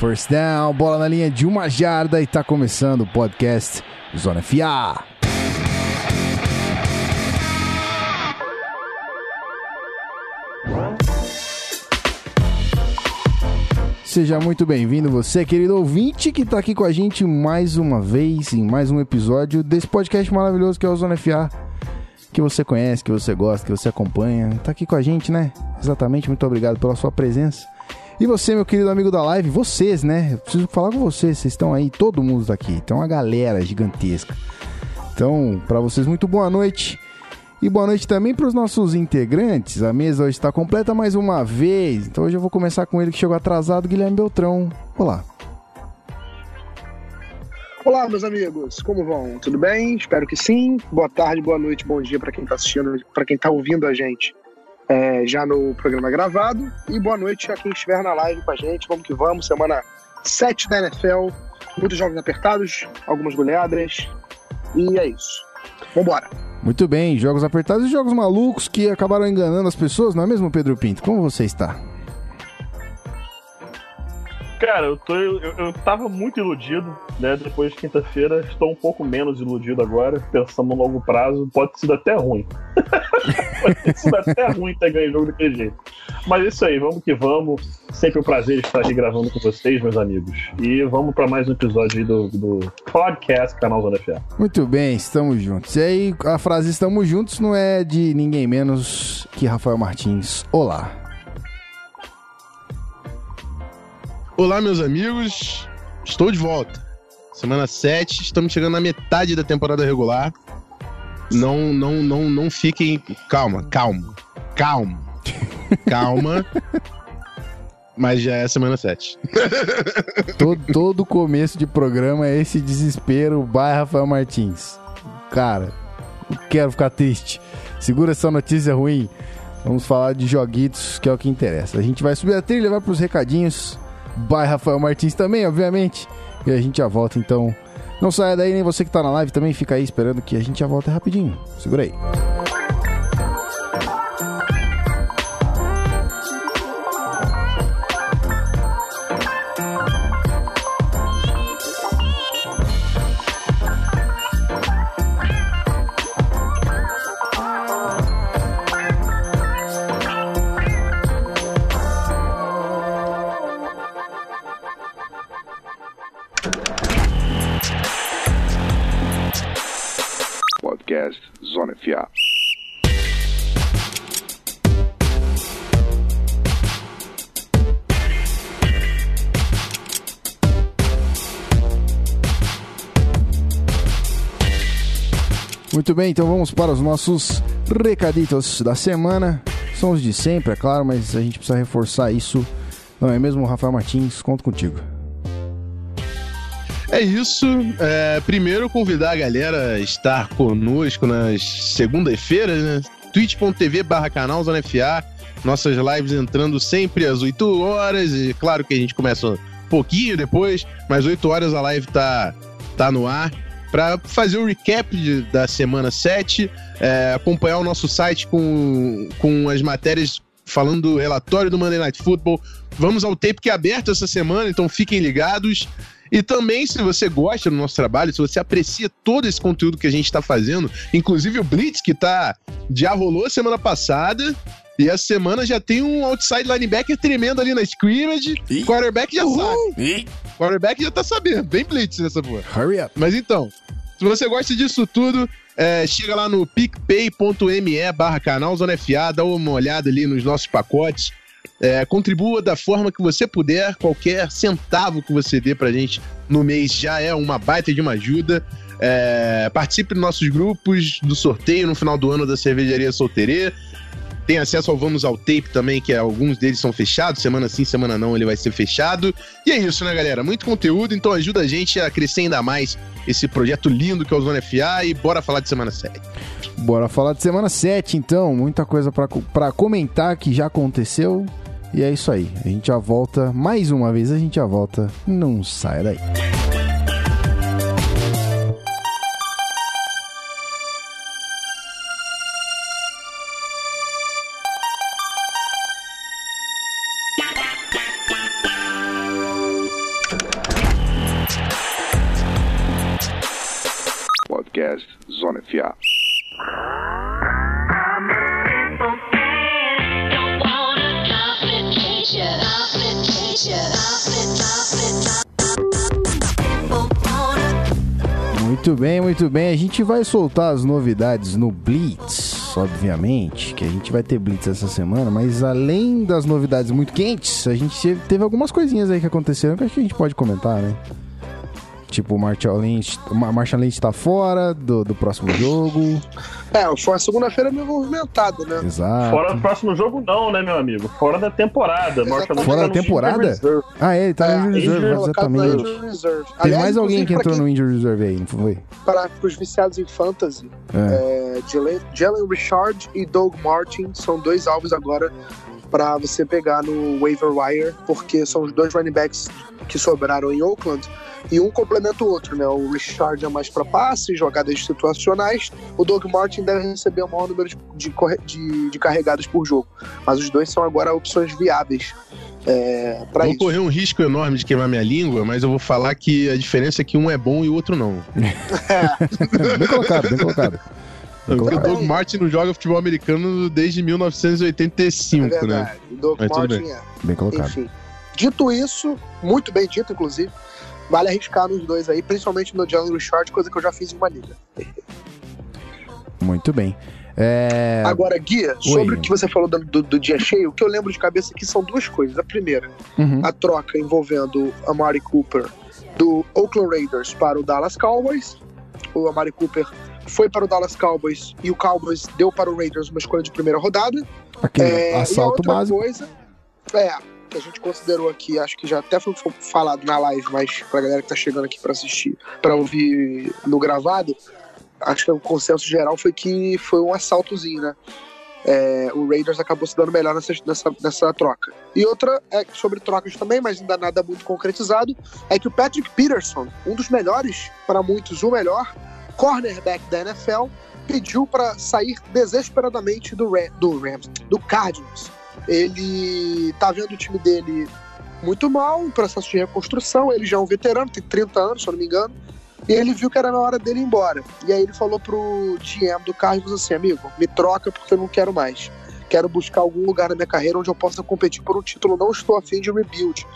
First down, bola na linha de uma jarda e tá começando o podcast Zona FA. Seja muito bem-vindo, você, querido ouvinte, que tá aqui com a gente mais uma vez, em mais um episódio desse podcast maravilhoso que é o Zona FA. Que você conhece, que você gosta, que você acompanha. Tá aqui com a gente, né? Exatamente, muito obrigado pela sua presença. E você, meu querido amigo da live, vocês, né? Eu preciso falar com vocês, vocês estão aí, todo mundo tá aqui. Então, uma galera gigantesca. Então, para vocês, muito boa noite. E boa noite também para os nossos integrantes. A mesa hoje está completa mais uma vez. Então hoje eu vou começar com ele que chegou atrasado, Guilherme Beltrão. Olá. Olá, meus amigos, como vão? Tudo bem? Espero que sim. Boa tarde, boa noite, bom dia para quem está assistindo, para quem está ouvindo a gente é, já no programa gravado. E boa noite a quem estiver na live com a gente. Vamos que vamos, semana 7 da NFL. Muitos jogos apertados, algumas goleadas. E é isso. Vambora. Muito bem, jogos apertados e jogos malucos que acabaram enganando as pessoas, não é mesmo, Pedro Pinto? Como você está? Cara, eu, tô, eu, eu tava muito iludido, né? Depois de quinta-feira, estou um pouco menos iludido agora, pensando no longo prazo, pode ser até ruim. pode ter sido até ruim ter ganho o jogo daquele jeito. Mas é isso aí, vamos que vamos. Sempre um prazer estar aqui gravando com vocês, meus amigos. E vamos para mais um episódio do, do podcast Canal Zona FA. Muito bem, estamos juntos. E aí, a frase estamos juntos não é de ninguém menos que Rafael Martins. Olá. Olá, meus amigos. Estou de volta. Semana 7, estamos chegando na metade da temporada regular. Não, não, não, não fiquem. Calma, calma, calma, calma. Mas já é semana 7. todo, todo começo de programa é esse desespero, vai Rafael Martins. Cara, quero ficar triste. Segura essa notícia ruim. Vamos falar de joguitos, que é o que interessa. A gente vai subir a trilha, vai para os recadinhos by Rafael Martins também, obviamente. E a gente já volta, então. Não saia daí, nem você que tá na live também, fica aí esperando que a gente já volta rapidinho. Segura aí. Bem, então vamos para os nossos recaditos da semana. São os de sempre, é claro, mas a gente precisa reforçar isso. Não é mesmo, Rafael Martins? Conto contigo. É isso. É, primeiro, convidar a galera a estar conosco nas segundas-feiras, né? twitch.tv barra canal. Nossas lives entrando sempre às 8 horas. E claro que a gente começa um pouquinho depois, mas 8 horas a live tá, tá no ar para fazer o recap de, da semana 7, é, acompanhar o nosso site com, com as matérias falando do relatório do Monday Night Football. Vamos ao tape que é aberto essa semana, então fiquem ligados. E também, se você gosta do nosso trabalho, se você aprecia todo esse conteúdo que a gente está fazendo, inclusive o Blitz, que tá, já rolou semana passada, e essa semana já tem um outside linebacker tremendo ali na scrimmage. Ih. Quarterback já sabe. Ih. Quarterback já tá sabendo. Bem blitz nessa porra. Hurry up. Mas então, se você gosta disso tudo, é, chega lá no picpay.me barra canal Zona FA, dá uma olhada ali nos nossos pacotes. É, contribua da forma que você puder, qualquer centavo que você dê pra gente no mês já é uma baita de uma ajuda. É, participe dos nossos grupos do sorteio no final do ano da Cervejaria Solteirê tem acesso ao Vamos ao Tape também, que é, alguns deles são fechados, semana sim, semana não, ele vai ser fechado. E é isso, né, galera? Muito conteúdo, então ajuda a gente a crescer ainda mais esse projeto lindo que é o Zona FA e bora falar de semana 7. Bora falar de semana 7, então. Muita coisa para comentar que já aconteceu. E é isso aí. A gente já volta, mais uma vez a gente já volta. Não sai daí. Podcast Zona FA. Muito bem, muito bem. A gente vai soltar as novidades no Blitz, obviamente, que a gente vai ter Blitz essa semana, mas além das novidades muito quentes, a gente teve algumas coisinhas aí que aconteceram que acho que a gente pode comentar, né? Tipo, o Marshall Lynch, Marshall Lynch tá fora do, do próximo jogo. É, foi uma segunda-feira meio movimentada, né? Exato. Fora do próximo jogo, não, né, meu amigo? Fora da temporada. Fora da temporada? Ah, é, ele tá no Injury Reserve, exatamente. Injury Reserve. Tem Aliás, mais alguém que entrou quem- no Injury Reserve aí, não foi? Para os viciados em fantasy, É. é, Jalen, Jalen Richard e Doug Martin são dois alvos agora para você pegar no waiver wire, porque são os dois running backs que sobraram em Oakland e um complementa o outro, né? O Richard é mais para passe, jogadas situacionais. O Doug Martin deve receber o maior número de, de, de- de carregadas por jogo, mas os dois são agora opções viáveis é, para Vou isso. correr um risco enorme de queimar minha língua, mas eu vou falar que a diferença é que um é bom e o outro não. bem colocado, bem colocado. Bem Porque o. Doug Martin não joga futebol americano desde É 1985, né? verdade. O Doug Mas Martin é. Bem colocado. Enfim. Dito isso, muito bem dito, inclusive, vale arriscar nos dois aí, principalmente no Jalen Richard, coisa que eu já fiz em uma liga. Muito bem. É... Agora, Guia, sobre Oi. o que você falou do, do- do dia cheio, o que eu lembro de cabeça aqui são duas coisas. A primeira, Uhum. a troca envolvendo a Amari Cooper do Oakland Raiders para o Dallas Cowboys. O Amari Cooper foi para o Dallas Cowboys e o Cowboys deu para o Raiders uma escolha de primeira rodada. Aquele É, e a assalto outra básico. coisa, é, que a gente considerou aqui, acho que já até foi falado na live, mas pra galera que tá chegando aqui pra assistir, pra ouvir no gravado, acho que o consenso geral foi que foi um assaltozinho, né? É, o Raiders acabou se dando melhor nessa, nessa, nessa troca. E outra, é sobre trocas também, mas ainda nada muito concretizado, é que o Patrick Peterson, um dos melhores, para muitos o melhor, cornerback da NFL, pediu para sair desesperadamente do, Ram, do Rams, do Cardinals. Ele tá vendo o time dele muito mal, em processo de reconstrução. Ele já é um veterano, tem 30 anos, se eu não me engano. E ele viu que era na hora dele ir embora. E aí ele falou pro GM do Cardinals assim: amigo, me troca porque eu não quero mais. Quero buscar algum lugar na minha carreira onde eu possa competir por um título. Não estou afim de rebuild.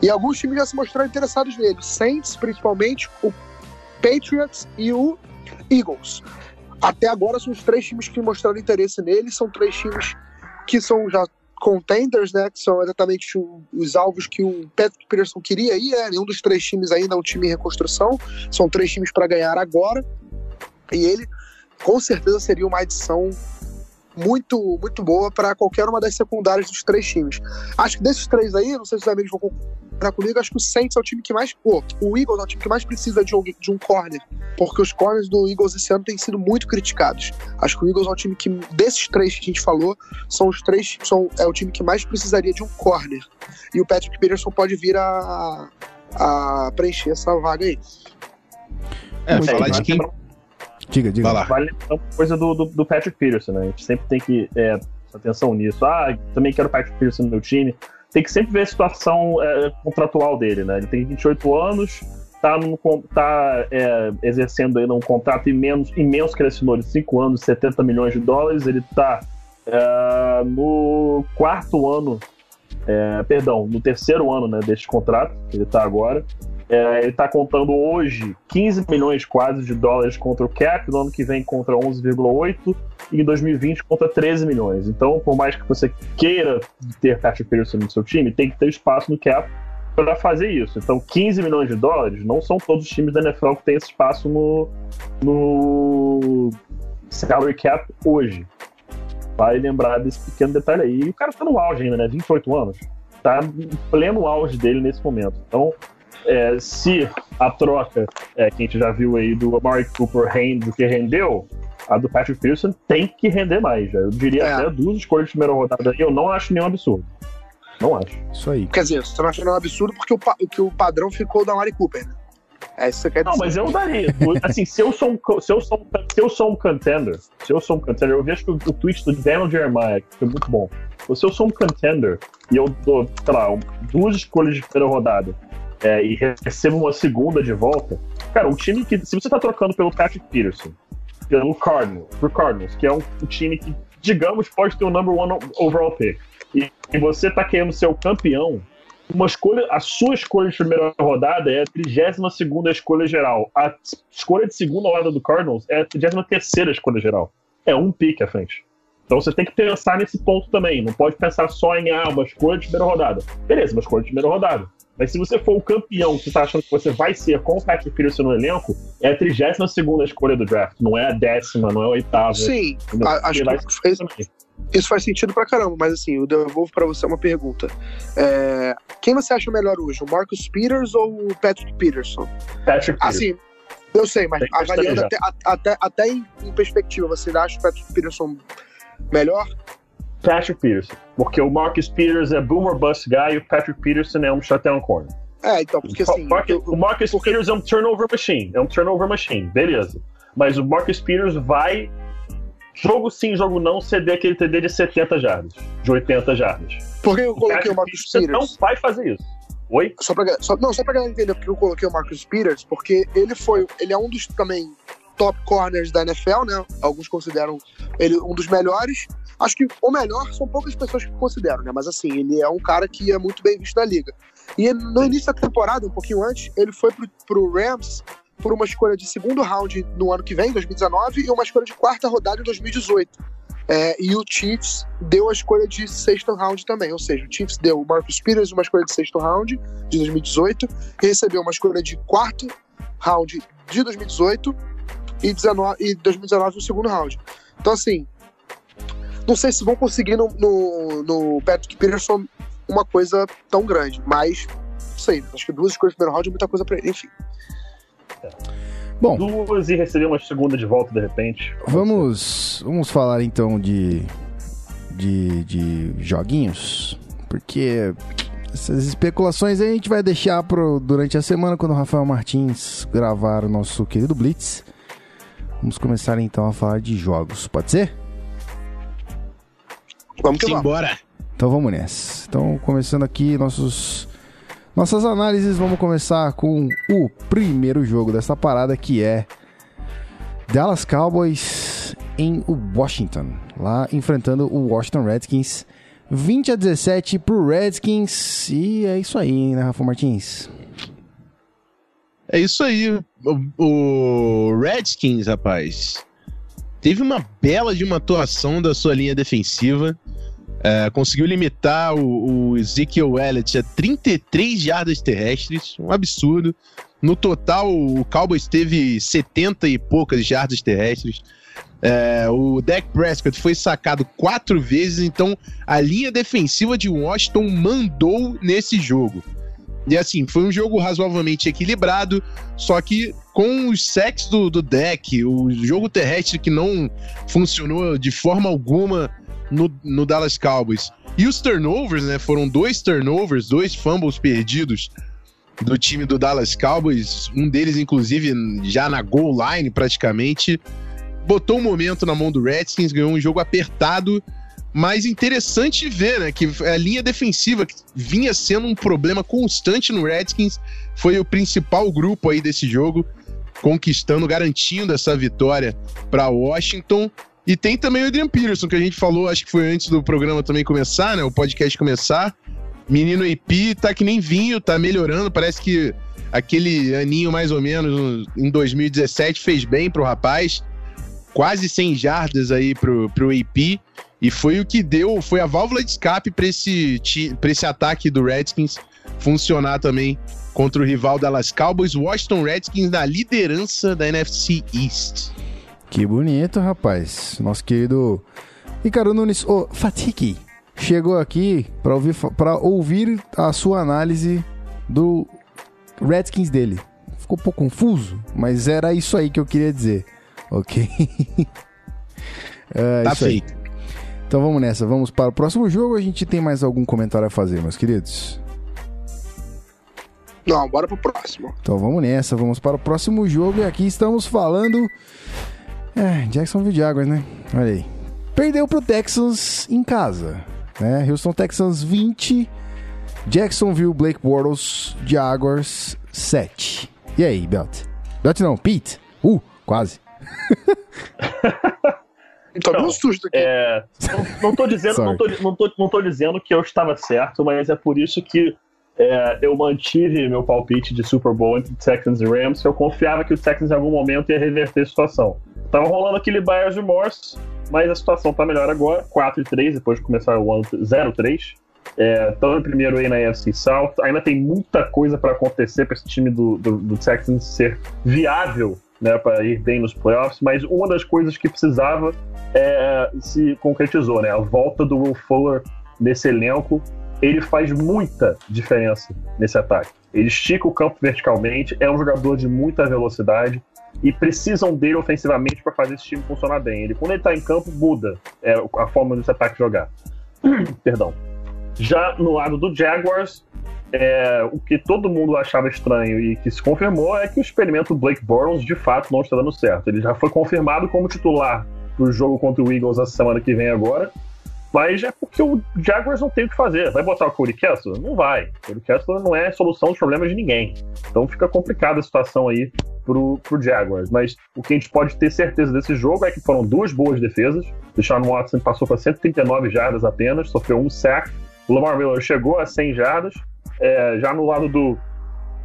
E alguns times já se mostraram interessados nele. Saints, principalmente, o Patriots e o Eagles. Até agora são os três times que mostraram interesse nele. São três times que são já contenders, né? Que são exatamente os alvos que o Patrick Peterson queria ir. É, nenhum dos três times ainda é um time em reconstrução. São três times para ganhar agora. E ele, com certeza, seria uma adição muito, muito boa para qualquer uma das secundárias dos três times. Acho que desses três aí, não sei se os amigos vão concordar comigo, acho que o Saints é o time que mais. Pô, o Eagles é o time que mais precisa de um, de um corner. Porque os corners do Eagles esse ano têm sido muito criticados. Acho que o Eagles é o time que, desses três que a gente falou, são os três. São, é o time que mais precisaria de um corner. E o Patrick Peterson pode vir a, a preencher essa vaga aí. É, Muito falar de quem. Diga, diga. Vai lá. Vale lembrar uma coisa do, do, do Patrick Peterson, né? A gente sempre tem que é, prestar atenção nisso. Ah, também quero o Patrick Peterson no meu time. Tem que sempre ver a situação é, contratual dele, né? Ele tem 28 anos, tá, con- tá é, exercendo aí um contrato imenso, imenso assinou de 5 anos, 70 milhões de dólares. Ele tá é, no quarto ano, é, perdão, no terceiro ano né, deste contrato, que ele tá agora. É, ele está contando hoje 15 milhões quase de dólares contra o cap, no ano que vem contra 11,8 e em 2020 contra 13 milhões. Então, por mais que você queira ter Patrick Peterson no seu time, tem que ter espaço no cap para fazer isso. Então, 15 milhões de dólares não são todos os times da NFL que têm esse espaço no, no salary cap hoje. Vai lembrar desse pequeno detalhe aí. E o cara tá no auge ainda, né? 28 anos. Tá em pleno auge dele nesse momento. Então, é, se a troca é, que a gente já viu aí do Amari Cooper rende o que rendeu, a do Patrick Pearson tem que render mais. Já. Eu diria É. até duas escolhas de primeira rodada aí, eu não acho nenhum absurdo. Não acho. Isso aí. Quer dizer, você não acha não um absurdo porque o, que o padrão ficou da Mari Cooper, né? É isso que você quer dizer. Não, mas eu daria. Assim, se eu sou um, se eu sou um, se eu sou um contender, se eu sou um contender, eu vejo que o, o tweet do Daniel Jeremiah, que foi muito bom. Se eu sou um contender e eu dou, sei lá, duas escolhas de primeira rodada é, e recebo uma segunda de volta, Cara, um time que, se você tá trocando pelo Patrick Peterson, pelo Cardinals, por Cardinals, que é um, um time que, digamos, pode ter o um number one overall pick, e, e você tá querendo ser o campeão, uma escolha, a sua escolha de primeira rodada é a 32 escolha geral. A escolha de segunda rodada do Cardinals é a 33 escolha geral. É um pique à frente. Então você tem que pensar nesse ponto também. Não pode pensar só em ah, uma escolha de primeira rodada. Beleza, uma escolha de primeira rodada. Mas se você for o campeão que você está achando que você vai ser com o Patrick Peterson no elenco, é a 32 escolha do draft, não é a décima, não é a oitava. Sim, a, acho que faz, isso faz sentido pra caramba, mas assim, eu devolvo pra você uma pergunta. É, quem você acha melhor hoje, o Marcus Peters ou o Patrick Peterson? Patrick Peterson. Assim, eu sei, mas avaliando até, até, até em perspectiva, você acha o Patrick Peterson melhor? Patrick Peterson. Porque o Marcus Peters é boomer bust guy e o Patrick Peterson é um shutdown corner. É, então, porque assim. Marcus, o Marcus porque... Peters é um turnover machine. É um turnover machine, beleza. Mas o Marcus Peters vai, jogo sim, jogo não, ceder aquele TD de 70 jardas, de 80 jardas. Por que eu coloquei o, o Marcus Peters? não vai fazer isso. Oi? Só pra, só, não, só pra galera entender porque eu coloquei o Marcus Peters, porque ele foi. Ele é um dos também top corners da NFL, né? Alguns consideram ele um dos melhores. Acho que o melhor são poucas pessoas que consideram, né? Mas assim, ele é um cara que é muito bem visto na liga. E no início da temporada, um pouquinho antes, ele foi pro, pro Rams por uma escolha de segundo round no ano que vem, 2019, e uma escolha de quarta rodada em 2018. É, e o Chiefs deu a escolha de sexto round também, ou seja, o Chiefs deu o Marcus Peters uma escolha de sexto round de 2018, e recebeu uma escolha de quarto round de 2018 e, 19, e 2019 no segundo round. Então, assim, não sei se vão conseguir no, no, no Patrick Peterson uma coisa tão grande, mas não sei. Acho que duas escolhas no primeiro round é muita coisa pra ele, enfim. Bom, duas e receber uma segunda de volta de repente. Vamos, vamos falar então de, de, de joguinhos, porque essas especulações aí a gente vai deixar pro, durante a semana quando o Rafael Martins gravar o nosso querido Blitz. Vamos começar então a falar de jogos, pode ser? Vamos que vamos. Embora. Então vamos nessa. Então, começando aqui nossos nossas análises, vamos começar com o primeiro jogo dessa parada que é Dallas Cowboys em Washington, lá enfrentando o Washington Redskins. 20 a 17 pro Redskins. E é isso aí, né, Rafa Martins? É isso aí. O, o Redskins, rapaz, teve uma bela de uma atuação da sua linha defensiva. É, conseguiu limitar o, o Ezekiel Elliott a 33 jardas terrestres, um absurdo. No total, o Cowboys teve 70 e poucas jardas terrestres. É, o Dak Prescott foi sacado quatro vezes, então a linha defensiva de Washington mandou nesse jogo. E assim, foi um jogo razoavelmente equilibrado, só que com os sacks do, do deck, o jogo terrestre que não funcionou de forma alguma no, no Dallas Cowboys. E os turnovers, né? Foram dois turnovers, dois fumbles perdidos do time do Dallas Cowboys, um deles, inclusive, já na goal line praticamente. Botou um momento na mão do Redskins, ganhou um jogo apertado mas interessante ver, né, que a linha defensiva que vinha sendo um problema constante no Redskins foi o principal grupo aí desse jogo, conquistando, garantindo essa vitória para Washington. E tem também o Adrian Peterson, que a gente falou, acho que foi antes do programa também começar, né, o podcast começar. Menino IP tá que nem vinho, tá melhorando, parece que aquele aninho mais ou menos em 2017 fez bem pro rapaz. Quase 100 jardas aí pro, pro AP. E foi o que deu, foi a válvula de escape para esse, esse ataque do Redskins funcionar também contra o rival Dallas Cowboys, Washington Redskins na liderança da NFC East. Que bonito, rapaz. Nosso querido Ricardo Nunes, o oh, Fatiki, chegou aqui para ouvir, pra ouvir a sua análise do Redskins dele. Ficou um pouco confuso, mas era isso aí que eu queria dizer, ok? é, tá feito. Aí. Então vamos nessa, vamos para o próximo jogo. A gente tem mais algum comentário a fazer, meus queridos? Não, bora pro próximo. Então vamos nessa, vamos para o próximo jogo. E aqui estamos falando. É, Jacksonville Jaguars, né? Olha aí. Perdeu pro Texans em casa. Né? Houston Texans 20, Jacksonville Blake Bortles Jaguars 7. E aí, Belt? Dot não, Pete. Uh, quase. Então, Então, um susto aqui. É, não, não, tô dizendo, não, tô, não, tô, não tô dizendo que eu estava certo, mas é por isso que é, eu mantive meu palpite de Super Bowl entre Texans e Rams, que eu confiava que o Texans em algum momento ia reverter a situação. Tava rolando aquele buyer's remorse, mas a situação tá melhor agora, 4 e 3, depois de começar o ano 0-3. Estão é, em primeiro aí na AFC South. Ainda tem muita coisa para acontecer para esse time do, do, do Texans ser viável né, para ir bem nos playoffs, mas uma das coisas que precisava é, se concretizou, né? A volta do Will Fuller nesse elenco, ele faz muita diferença nesse ataque. Ele estica o campo verticalmente, é um jogador de muita velocidade e precisam dele ofensivamente para fazer esse time funcionar bem. Ele, quando ele está em campo, muda é, a forma desse ataque jogar. Perdão. Já no lado do Jaguars, é, o que todo mundo achava estranho e que se confirmou é que o experimento Blake Bortles de fato não está dando certo. Ele já foi confirmado como titular pro jogo contra o Eagles a semana que vem agora. Mas é porque o Jaguars não tem o que fazer. Vai botar o Cody Kessler? Não vai. O Cody Kessler não é solução dos problemas de ninguém. Então fica complicada a situação aí pro, pro Jaguars. Mas o que a gente pode ter certeza desse jogo é que foram duas boas defesas. O Sean Watson passou para 139 jardas apenas, sofreu um sack. O Lamar Miller chegou a 100 jardas. É, já no lado do,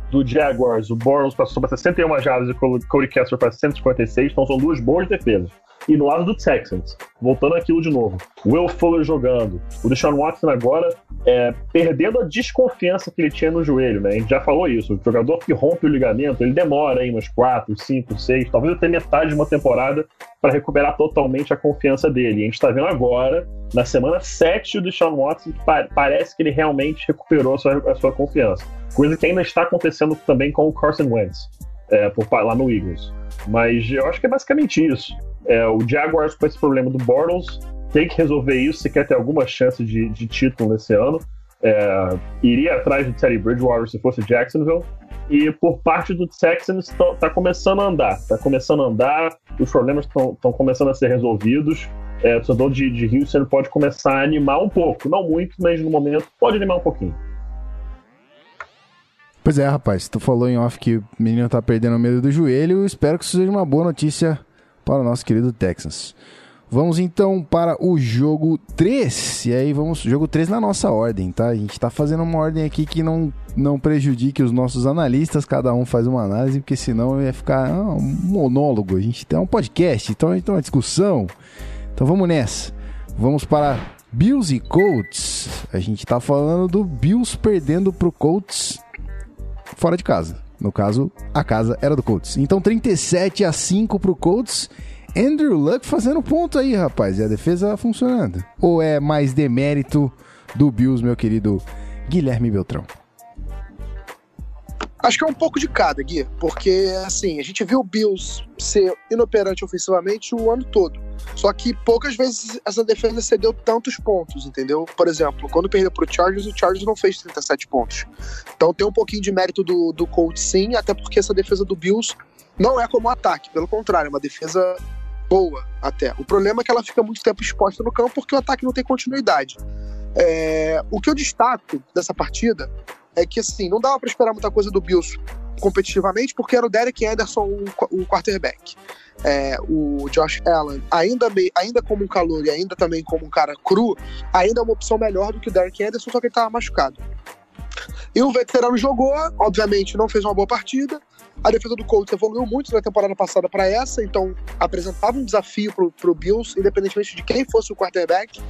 do Jaguars, o Bortles passou para 61 jardas e o Cody Kessler para 156. Então são duas boas defesas. E no lado do Texans, voltando aquilo de novo, Will Fuller jogando, o Deshaun Watson agora é, perdendo a desconfiança que ele tinha no joelho, né? A gente já falou isso. O jogador que rompe o ligamento, ele demora aí umas 4, 5, 6, talvez até metade de uma temporada para recuperar totalmente a confiança dele. E a gente está vendo agora, na semana 7 do Deshaun Watson, pa parece que ele realmente recuperou a sua, a sua confiança. Coisa que ainda está acontecendo também com o Carson Wentz, é, por, lá no Eagles. Mas eu acho que é basicamente isso. É, o Jaguars com esse problema do Bortles tem que resolver isso se quer ter alguma chance de, de título nesse ano. É, iria atrás do Teddy Bridgewater se fosse Jacksonville. E por parte do Texans está começando a andar. Está começando a andar, os problemas estão começando a ser resolvidos. É, o torcedor de, de Houston pode começar a animar um pouco. Não muito, mas no momento pode animar um pouquinho. Pois é, rapaz. Tu falou em off que o menino tá perdendo o medo do joelho. Espero que isso seja uma boa notícia para o nosso querido Texans. Vamos então para o jogo 3. E aí vamos, jogo 3 na nossa ordem, tá? A gente tá fazendo uma ordem aqui que não, não prejudique os nossos analistas, cada um faz uma análise, porque senão ia ficar ah, um monólogo. A gente tem um podcast, então a gente tem uma discussão. Então vamos nessa. Vamos para Bills e Colts. A gente tá falando do Bills perdendo pro Colts fora de casa. No caso, a casa era do Colts. Então 37 a 5 pro Colts. Andrew Luck fazendo ponto aí, rapaz. E a defesa funcionando. Ou é mais demérito do Bills, meu querido Guilherme Beltrão? Acho que é um pouco de cada, Gui, porque assim, a gente viu o Bills ser inoperante ofensivamente o ano todo. Só que poucas vezes essa defesa cedeu tantos pontos, entendeu? Por exemplo, quando perdeu pro Chargers, o Chargers não fez 37 pontos. Então tem um pouquinho de mérito do, do Colts sim, até porque essa defesa do Bills não é como um ataque, pelo contrário, é uma defesa boa até. O problema é que ela fica muito tempo exposta no campo porque o ataque não tem continuidade. É, o que eu destaco dessa partida é que assim, não dava para esperar muita coisa do Bills competitivamente, porque era o Derek Anderson o, o quarterback. É, o Josh Allen, ainda, meio, ainda como um calor e ainda também como um cara cru, ainda é uma opção melhor do que o Derek Anderson, só que ele estava machucado. E o veterano jogou, obviamente não fez uma boa partida. A defesa do Colts evoluiu muito na temporada passada para essa, então apresentava um desafio para o Bills, independentemente de quem fosse o quarterback.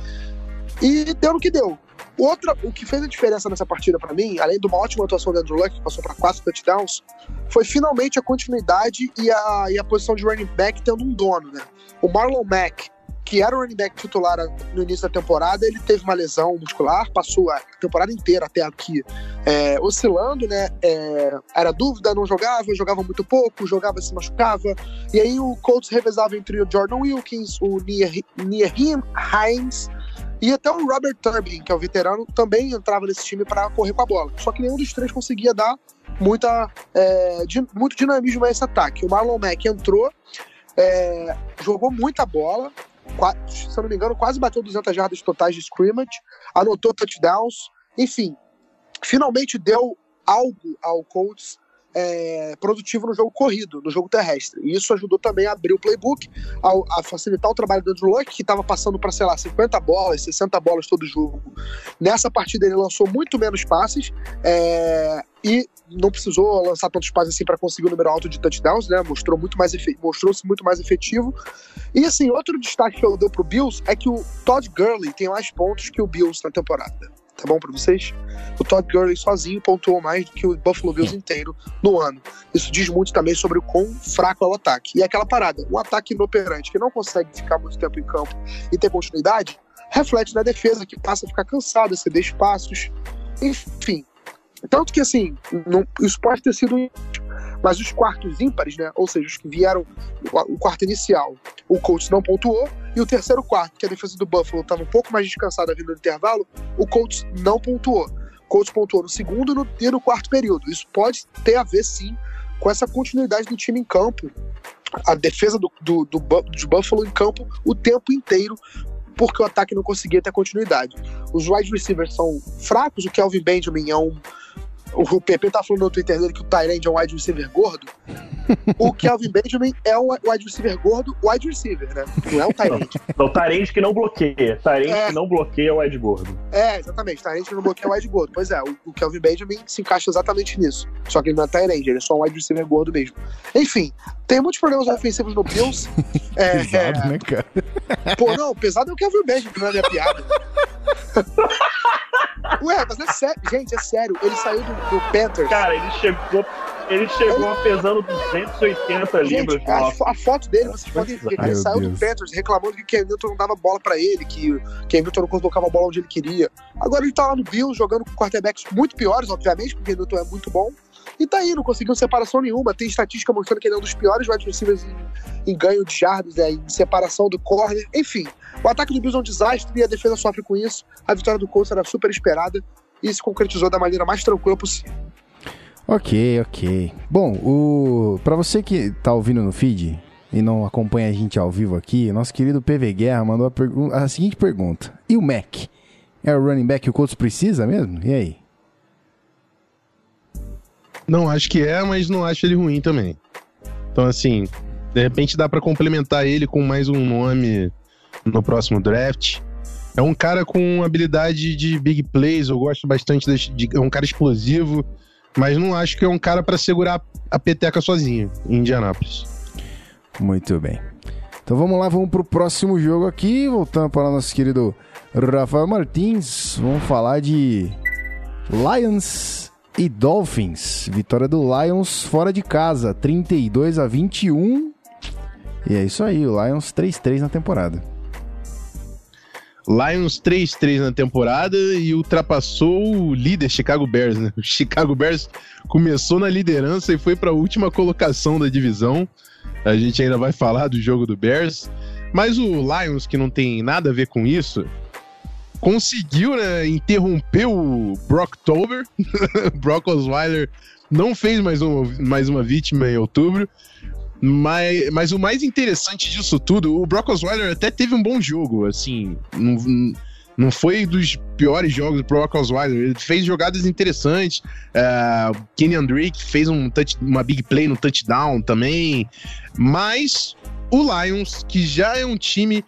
E deu no que deu. Outra, o que fez a diferença nessa partida para mim, além de uma ótima atuação do Andrew Luck, que passou para quatro touchdowns, foi finalmente a continuidade e a, e a posição de running back tendo um dono, né? O Marlon Mack, que era o running back titular no início da temporada, ele teve uma lesão muscular, passou a temporada inteira até aqui é, oscilando, né? É, era dúvida, não jogava, jogava muito pouco, jogava se machucava. E aí o Colts revezava entre o Jordan Wilkins, o Nierhim Hines e até o Robert Turbin, que é o veterano, também entrava nesse time para correr com a bola. Só que nenhum dos três conseguia dar muita, é, muito dinamismo a esse ataque. O Marlon Mack entrou, é, jogou muita bola, se eu não me engano, quase bateu 200 jardas totais de scrimmage, anotou touchdowns, enfim, finalmente deu algo ao Colts é, produtivo no jogo corrido, no jogo terrestre. E isso ajudou também a abrir o playbook, a, a facilitar o trabalho do Andrew Luck, que estava passando para, sei lá, 50 bolas, 60 bolas todo jogo. Nessa partida ele lançou muito menos passes é, e não precisou lançar tantos passes assim para conseguir o número alto de touchdowns, né? Mostrou muito mais mostrou-se muito mais efetivo. E assim, outro destaque que eu dou pro Bills é que o Todd Gurley tem mais pontos que o Bills na temporada tá bom para vocês? O Todd Gurley sozinho pontuou mais do que o Buffalo Bills inteiro no ano. Isso diz muito também sobre o quão fraco é o ataque. E aquela parada, um ataque inoperante que não consegue ficar muito tempo em campo e ter continuidade, reflete na defesa que passa a ficar cansada, ceder espaços, enfim. Tanto que assim, não, isso pode ter sido mas os quartos ímpares, né, ou seja, os que vieram, o quarto inicial, o Colts não pontuou, e o terceiro quarto, que a defesa do Buffalo estava um pouco mais descansada vindo do intervalo, o Colts não pontuou. O Colts pontuou no segundo no, e no quarto período. Isso pode ter a ver, sim, com essa continuidade do time em campo. A defesa do, do, do, do Buffalo em campo o tempo inteiro, porque o ataque não conseguia ter continuidade. Os wide receivers são fracos, o Kelvin Benjamin é um o PP tá falando no Twitter dele que o Tyrande é um wide receiver gordo. o Kelvin Benjamin é um wide receiver gordo, wide receiver, né? Não é um Tyrande. Não, o Tyrande que não bloqueia. Tyrande é. que não bloqueia o wide gordo. É, exatamente. Tyrande que não bloqueia o wide gordo. Pois é, o, o Kelvin Benjamin se encaixa exatamente nisso. Só que ele não é Tyrande, ele é só um wide receiver gordo mesmo. Enfim, tem muitos problemas ofensivos no Bills. É, pesado, é... né, cara? Pô, não, pesado é o Kelvin Benjamin, não é minha piada. Ué, mas é sério. Gente, é sério. Ele saiu do, do Panthers. Cara, ele chegou. Ele chegou ele... pesando 280 Gente, libras. A, a, foto dele, vocês podem ver. Ele saiu Deus. do Panthers reclamando que Ken Newton não dava bola pra ele, que Ken Newton não colocava a bola onde ele queria. Agora ele tá lá no Bills jogando com quarterbacks muito piores, obviamente, porque Ken Newton é muito bom. E tá aí, não conseguiu separação nenhuma. Tem estatística mostrando que ele é um dos piores wide receivers em, em ganho de jardas, é, em separação do corner. Enfim, o ataque do Bills é um desastre e a defesa sofre com isso. A vitória do Colts era super esperada e se concretizou da maneira mais tranquila possível. Ok, ok. Bom, o para você que tá ouvindo no feed e não acompanha a gente ao vivo aqui, nosso querido PV Guerra mandou a, pergu a seguinte pergunta: E o Mac? É o running back que o Colts precisa mesmo? E aí? Não, acho que é, mas não acho ele ruim também. Então, assim, de repente dá para complementar ele com mais um nome no próximo draft. É um cara com habilidade de big plays, eu gosto bastante de, de é um cara explosivo, mas não acho que é um cara para segurar a peteca sozinho em Indianápolis. Muito bem. Então vamos lá, vamos pro próximo jogo aqui, voltando para o nosso querido Rafael Martins, vamos falar de Lions e Dolphins. Vitória do Lions fora de casa, 32 a 21. E é isso aí, o Lions 3-3 na temporada. Lions 3-3 na temporada e ultrapassou o líder Chicago Bears, né? O Chicago Bears começou na liderança e foi para a última colocação da divisão. A gente ainda vai falar do jogo do Bears, mas o Lions, que não tem nada a ver com isso, conseguiu né, interromper o Brocktober. Brock Osweiler não fez mais, um, mais uma vítima em outubro. Mas, mas o mais interessante disso tudo, o Brock Osweiler até teve um bom jogo, assim, não, não foi dos piores jogos do Brock Osweiler, ele fez jogadas interessantes, uh, Kenny Drake fez um touch, uma big play no touchdown também, mas o Lions, que já é um time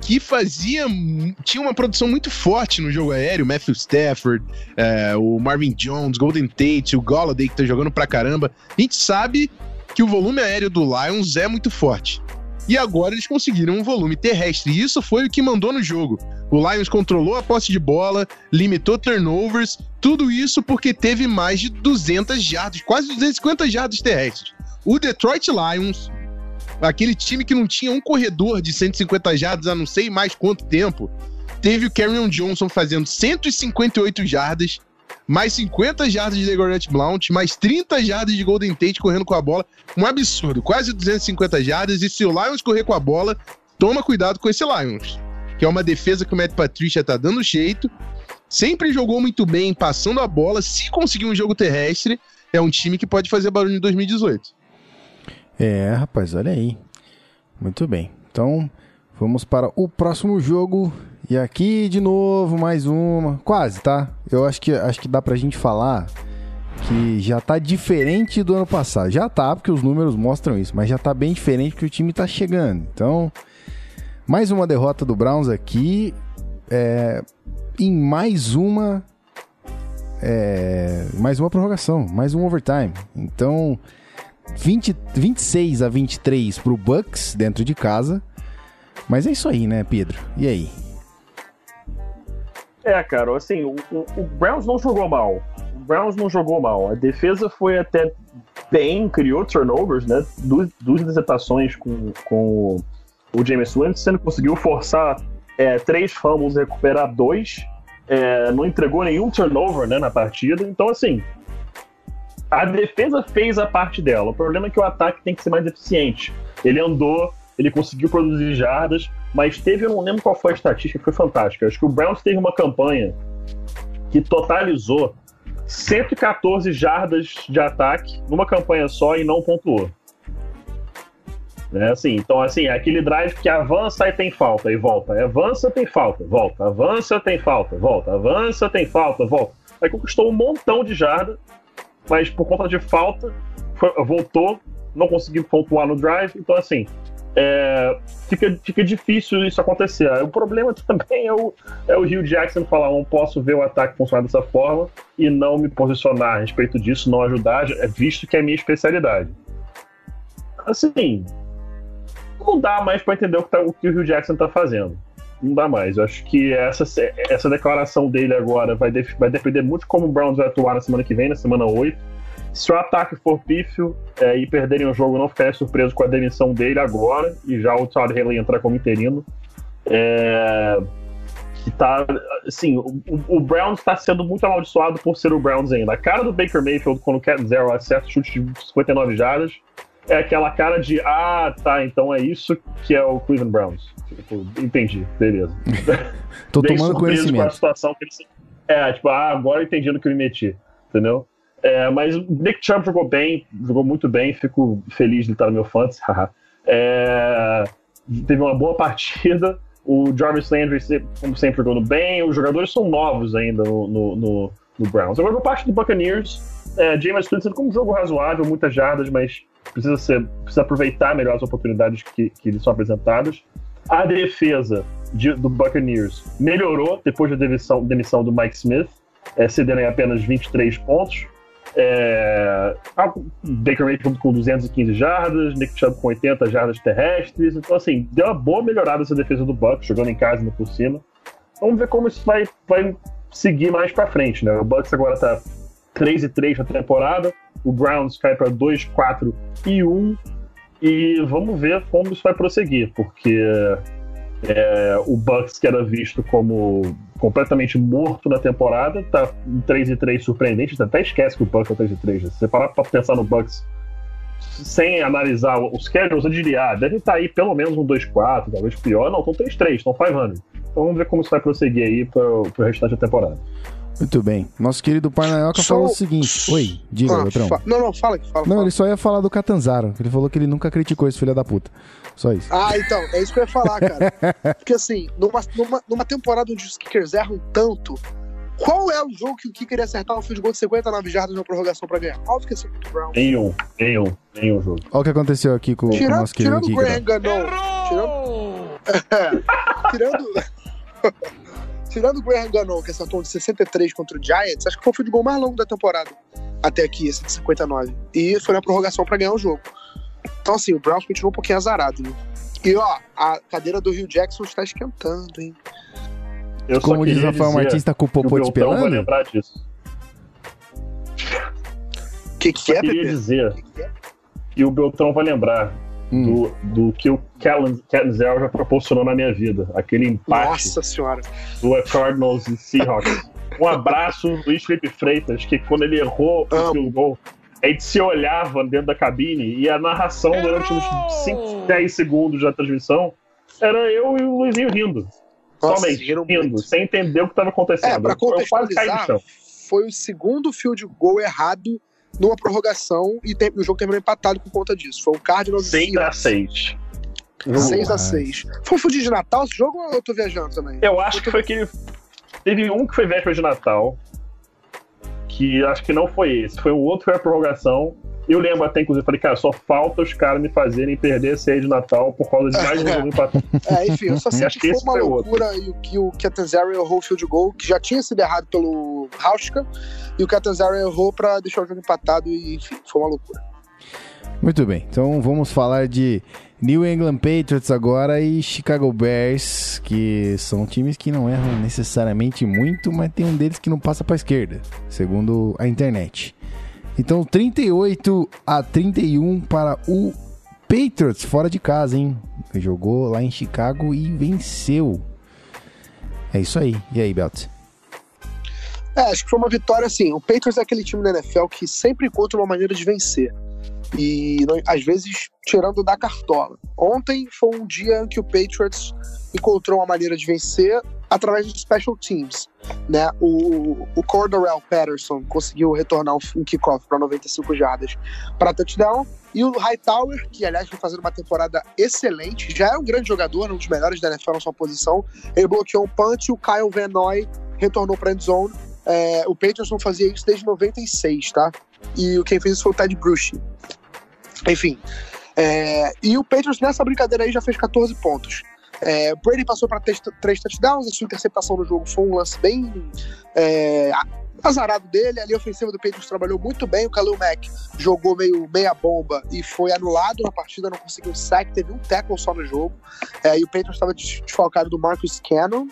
que fazia. tinha uma produção muito forte no jogo aéreo. Matthew Stafford, é, o Marvin Jones, Golden Tate, o Golladay, que tá jogando pra caramba. A gente sabe que o volume aéreo do Lions é muito forte. E agora eles conseguiram um volume terrestre. E isso foi o que mandou no jogo. O Lions controlou a posse de bola, limitou turnovers, tudo isso porque teve mais de 200 jardas, quase 250 jardas terrestres. O Detroit Lions aquele time que não tinha um corredor de 150 jardas há não sei mais quanto tempo, teve o Carrion Johnson fazendo 158 jardas, mais 50 jardas de Legorant Blount, mais 30 jardas de Golden Tate correndo com a bola. Um absurdo, quase 250 jardas. E se o Lions correr com a bola, toma cuidado com esse Lions, que é uma defesa que o Matt Patricia tá dando jeito. Sempre jogou muito bem, passando a bola. Se conseguir um jogo terrestre, é um time que pode fazer barulho em 2018. É, rapaz, olha aí. Muito bem. Então, vamos para o próximo jogo. E aqui de novo mais uma, quase, tá? Eu acho que acho que dá pra gente falar que já tá diferente do ano passado. Já tá, porque os números mostram isso, mas já tá bem diferente porque o time tá chegando. Então, mais uma derrota do Browns aqui. É, em mais uma. É, mais uma prorrogação, mais um overtime. Então, 20, 26 a 23 pro Bucks dentro de casa. Mas é isso aí, né, Pedro? E aí? É, cara, assim, o, o, o Browns não jogou mal. O Browns não jogou mal. A defesa foi até bem, criou turnovers, né? Duas, duas interceptações com, com o James Winston, conseguiu forçar é, três fumbles recuperar dois. É, não entregou nenhum turnover né, na partida. Então, assim, a defesa fez a parte dela. O problema é que o ataque tem que ser mais eficiente. Ele andou, ele conseguiu produzir jardas, mas teve, eu não lembro qual foi a estatística, foi fantástica. Acho que o Browns teve uma campanha que totalizou 114 jardas de ataque numa campanha só e não pontuou. Né? Assim, então, assim, é aquele drive que avança e tem falta, e volta. Avança, tem falta, volta. Avança, tem falta, volta. Avança, tem falta, volta. Aí conquistou um montão de jardas mas por conta de falta, foi, voltou, não conseguiu pontuar no drive, então assim, é, fica, fica difícil isso acontecer. O problema também é o, é o Rio Jackson falar: não posso ver o ataque funcionar dessa forma e não me posicionar a respeito disso, não ajudar, é visto que é minha especialidade. Assim, não dá mais para entender o que, tá, o que o Rio Jackson está fazendo. Não dá mais. Eu acho que essa, essa declaração dele agora vai, vai depender muito de como o Browns vai atuar na semana que vem, na semana 8. Se o ataque for pífio é, e perderem o jogo, não ficaria surpreso com a demissão dele agora e já o Todd Haley entrar como interino. É, que tá, assim, o, o Browns está sendo muito amaldiçoado por ser o Browns ainda. A cara do Baker Mayfield quando Cat Zero acerta chute de 59 jardas é aquela cara de ah, tá, então é isso que é o Cleveland Browns. Tipo, entendi, beleza. Tô tomando conhecimento. Com a situação que eles... É, tipo, ah, agora entendi no que eu me meti, entendeu? É, mas o Nick Chubb jogou bem, jogou muito bem, fico feliz de estar no meu fantasy, é, teve uma boa partida, o Jarvis Landry, como sempre, jogando bem, os jogadores são novos ainda no, no, no, no Browns. Agora, por parte do Buccaneers, é, James Winston com um jogo razoável, muitas jardas, mas precisa, ser, precisa aproveitar melhor as oportunidades que, que lhe são apresentadas. A defesa de, do Buccaneers melhorou depois da demissão, demissão do Mike Smith, é, cedendo apenas 23 pontos. É, Baker Mayfield com 215 jardas, Nick Chubb com 80 jardas terrestres. Então, assim, deu uma boa melhorada essa defesa do Bucks, jogando em casa e por cima. Vamos ver como isso vai, vai seguir mais para frente, né? O Bucks agora tá 3 e 3 na temporada, o Browns cai para 2, 4 e 1. E vamos ver como isso vai prosseguir, porque é, o Bucks, que era visto como completamente morto na temporada, tá em 3 e 3 surpreendente, até esquece que o Bucks é 3 e 3. Se você parar pra pensar no Bucks sem analisar os schedules, eu diria, ah, deve estar tá aí pelo menos um 2-4, talvez pior. Não, estão 3-3, estão 500. Então vamos ver como isso vai prosseguir aí pro, pro restante da temporada. Muito bem. Nosso querido Parnaioca só... falou o seguinte. Oi, diga, ah, Fa... Não, não, fala que fala. Não, fala. ele só ia falar do Catanzaro. Ele falou que ele nunca criticou esse filho da puta. Só isso. Ah, então, é isso que eu ia falar, cara. Porque assim, numa, numa, numa temporada onde os kickers erram tanto, qual é o jogo que o kicker ia acertar um field goal de 59 jardas na prorrogação pra ganhar? Óbvio que é muito Brown. Nenhum, nenhum, nenhum jogo. Olha o que aconteceu aqui com, tirando, com o nosso querido Tirando o Graham Ganon. Tirando... tirando... tirando o Graham Ganon, que acertou de 63 contra o Giants, acho que foi o field goal mais longo da temporada. Até aqui, esse de 59. E foi na prorrogação para ganhar o jogo. Então, assim, o Browns continua um pouquinho azarado, né? E, ó, a cadeira do Rio Jackson está esquentando, hein? Eu Como diz Rafael Martins, tá com o popô de pelando? vai lembrar disso. O que, que é, queria dizer que, que, é? que o Beltrão vai lembrar hum. do, do que o Zell já proporcionou na minha vida. Aquele empate Nossa senhora. do Cardinals e Seahawks. um abraço, Luiz Felipe Freitas, que quando ele errou o field goal, a gente se olhava dentro da cabine e a narração durante uns 5, 10 segundos da transmissão era eu e o Luizinho rindo. Nossa, Somente rindo, muito. sem entender o que estava acontecendo. É, pra contextualizar, foi o segundo field goal errado numa prorrogação e tem, o jogo terminou empatado por conta disso. Foi o Cardinals 6 a 6 6 a 6 Foi fudido de Natal esse jogo ou eu tô viajando também? Eu acho eu tô... que foi aquele. Teve um que foi véspera de Natal. Que acho que não foi esse, foi um outro foi a prorrogação. Eu lembro até, inclusive, falei, cara, só falta os caras me fazerem perder esse aí de Natal por causa de mais um jogo empatado. É, enfim, eu só sei que que foi uma foi o loucura e o que o Catanzaro errou o field goal, que já tinha sido errado pelo Hauschka, e o Catanzaro errou pra deixar o jogo empatado e, enfim, foi uma loucura. Muito bem, então vamos falar de New England Patriots agora e Chicago Bears, que são times que não erram necessariamente muito, mas tem um deles que não passa para esquerda, segundo a internet. Então 38 a 31 para o Patriots fora de casa, hein? Jogou lá em Chicago e venceu. É isso aí. E aí, Belt? É, acho que foi uma vitória assim. O Patriots é aquele time da NFL que sempre encontra uma maneira de vencer. E às vezes tirando da cartola. Ontem foi um dia em que o Patriots encontrou uma maneira de vencer através de special teams. Né? O, o Cordarrelle Patterson conseguiu retornar um, kickoff para 95 jardas para touchdown. E o Hightower, que aliás vem fazendo uma temporada excelente, já é um grande jogador, um dos melhores da NFL na sua posição. Ele bloqueou um punch e o Kyle Van Noy retornou para endzone. É, o Patriots não fazia isso desde 96, tá? E quem fez isso foi o Ted Bruschi. Enfim. é, e o Patriots nessa brincadeira aí já fez 14 pontos. É, Brady passou para três touchdowns, a sua interceptação no jogo foi um lance bem é, azarado dele. Ali a ofensiva do Patriots trabalhou muito bem. O Khalil Mack jogou meio meia bomba e foi anulado na partida, não conseguiu sack, teve um tackle só no jogo. É, e o Patriots estava desfalcado do Marcus Cannon.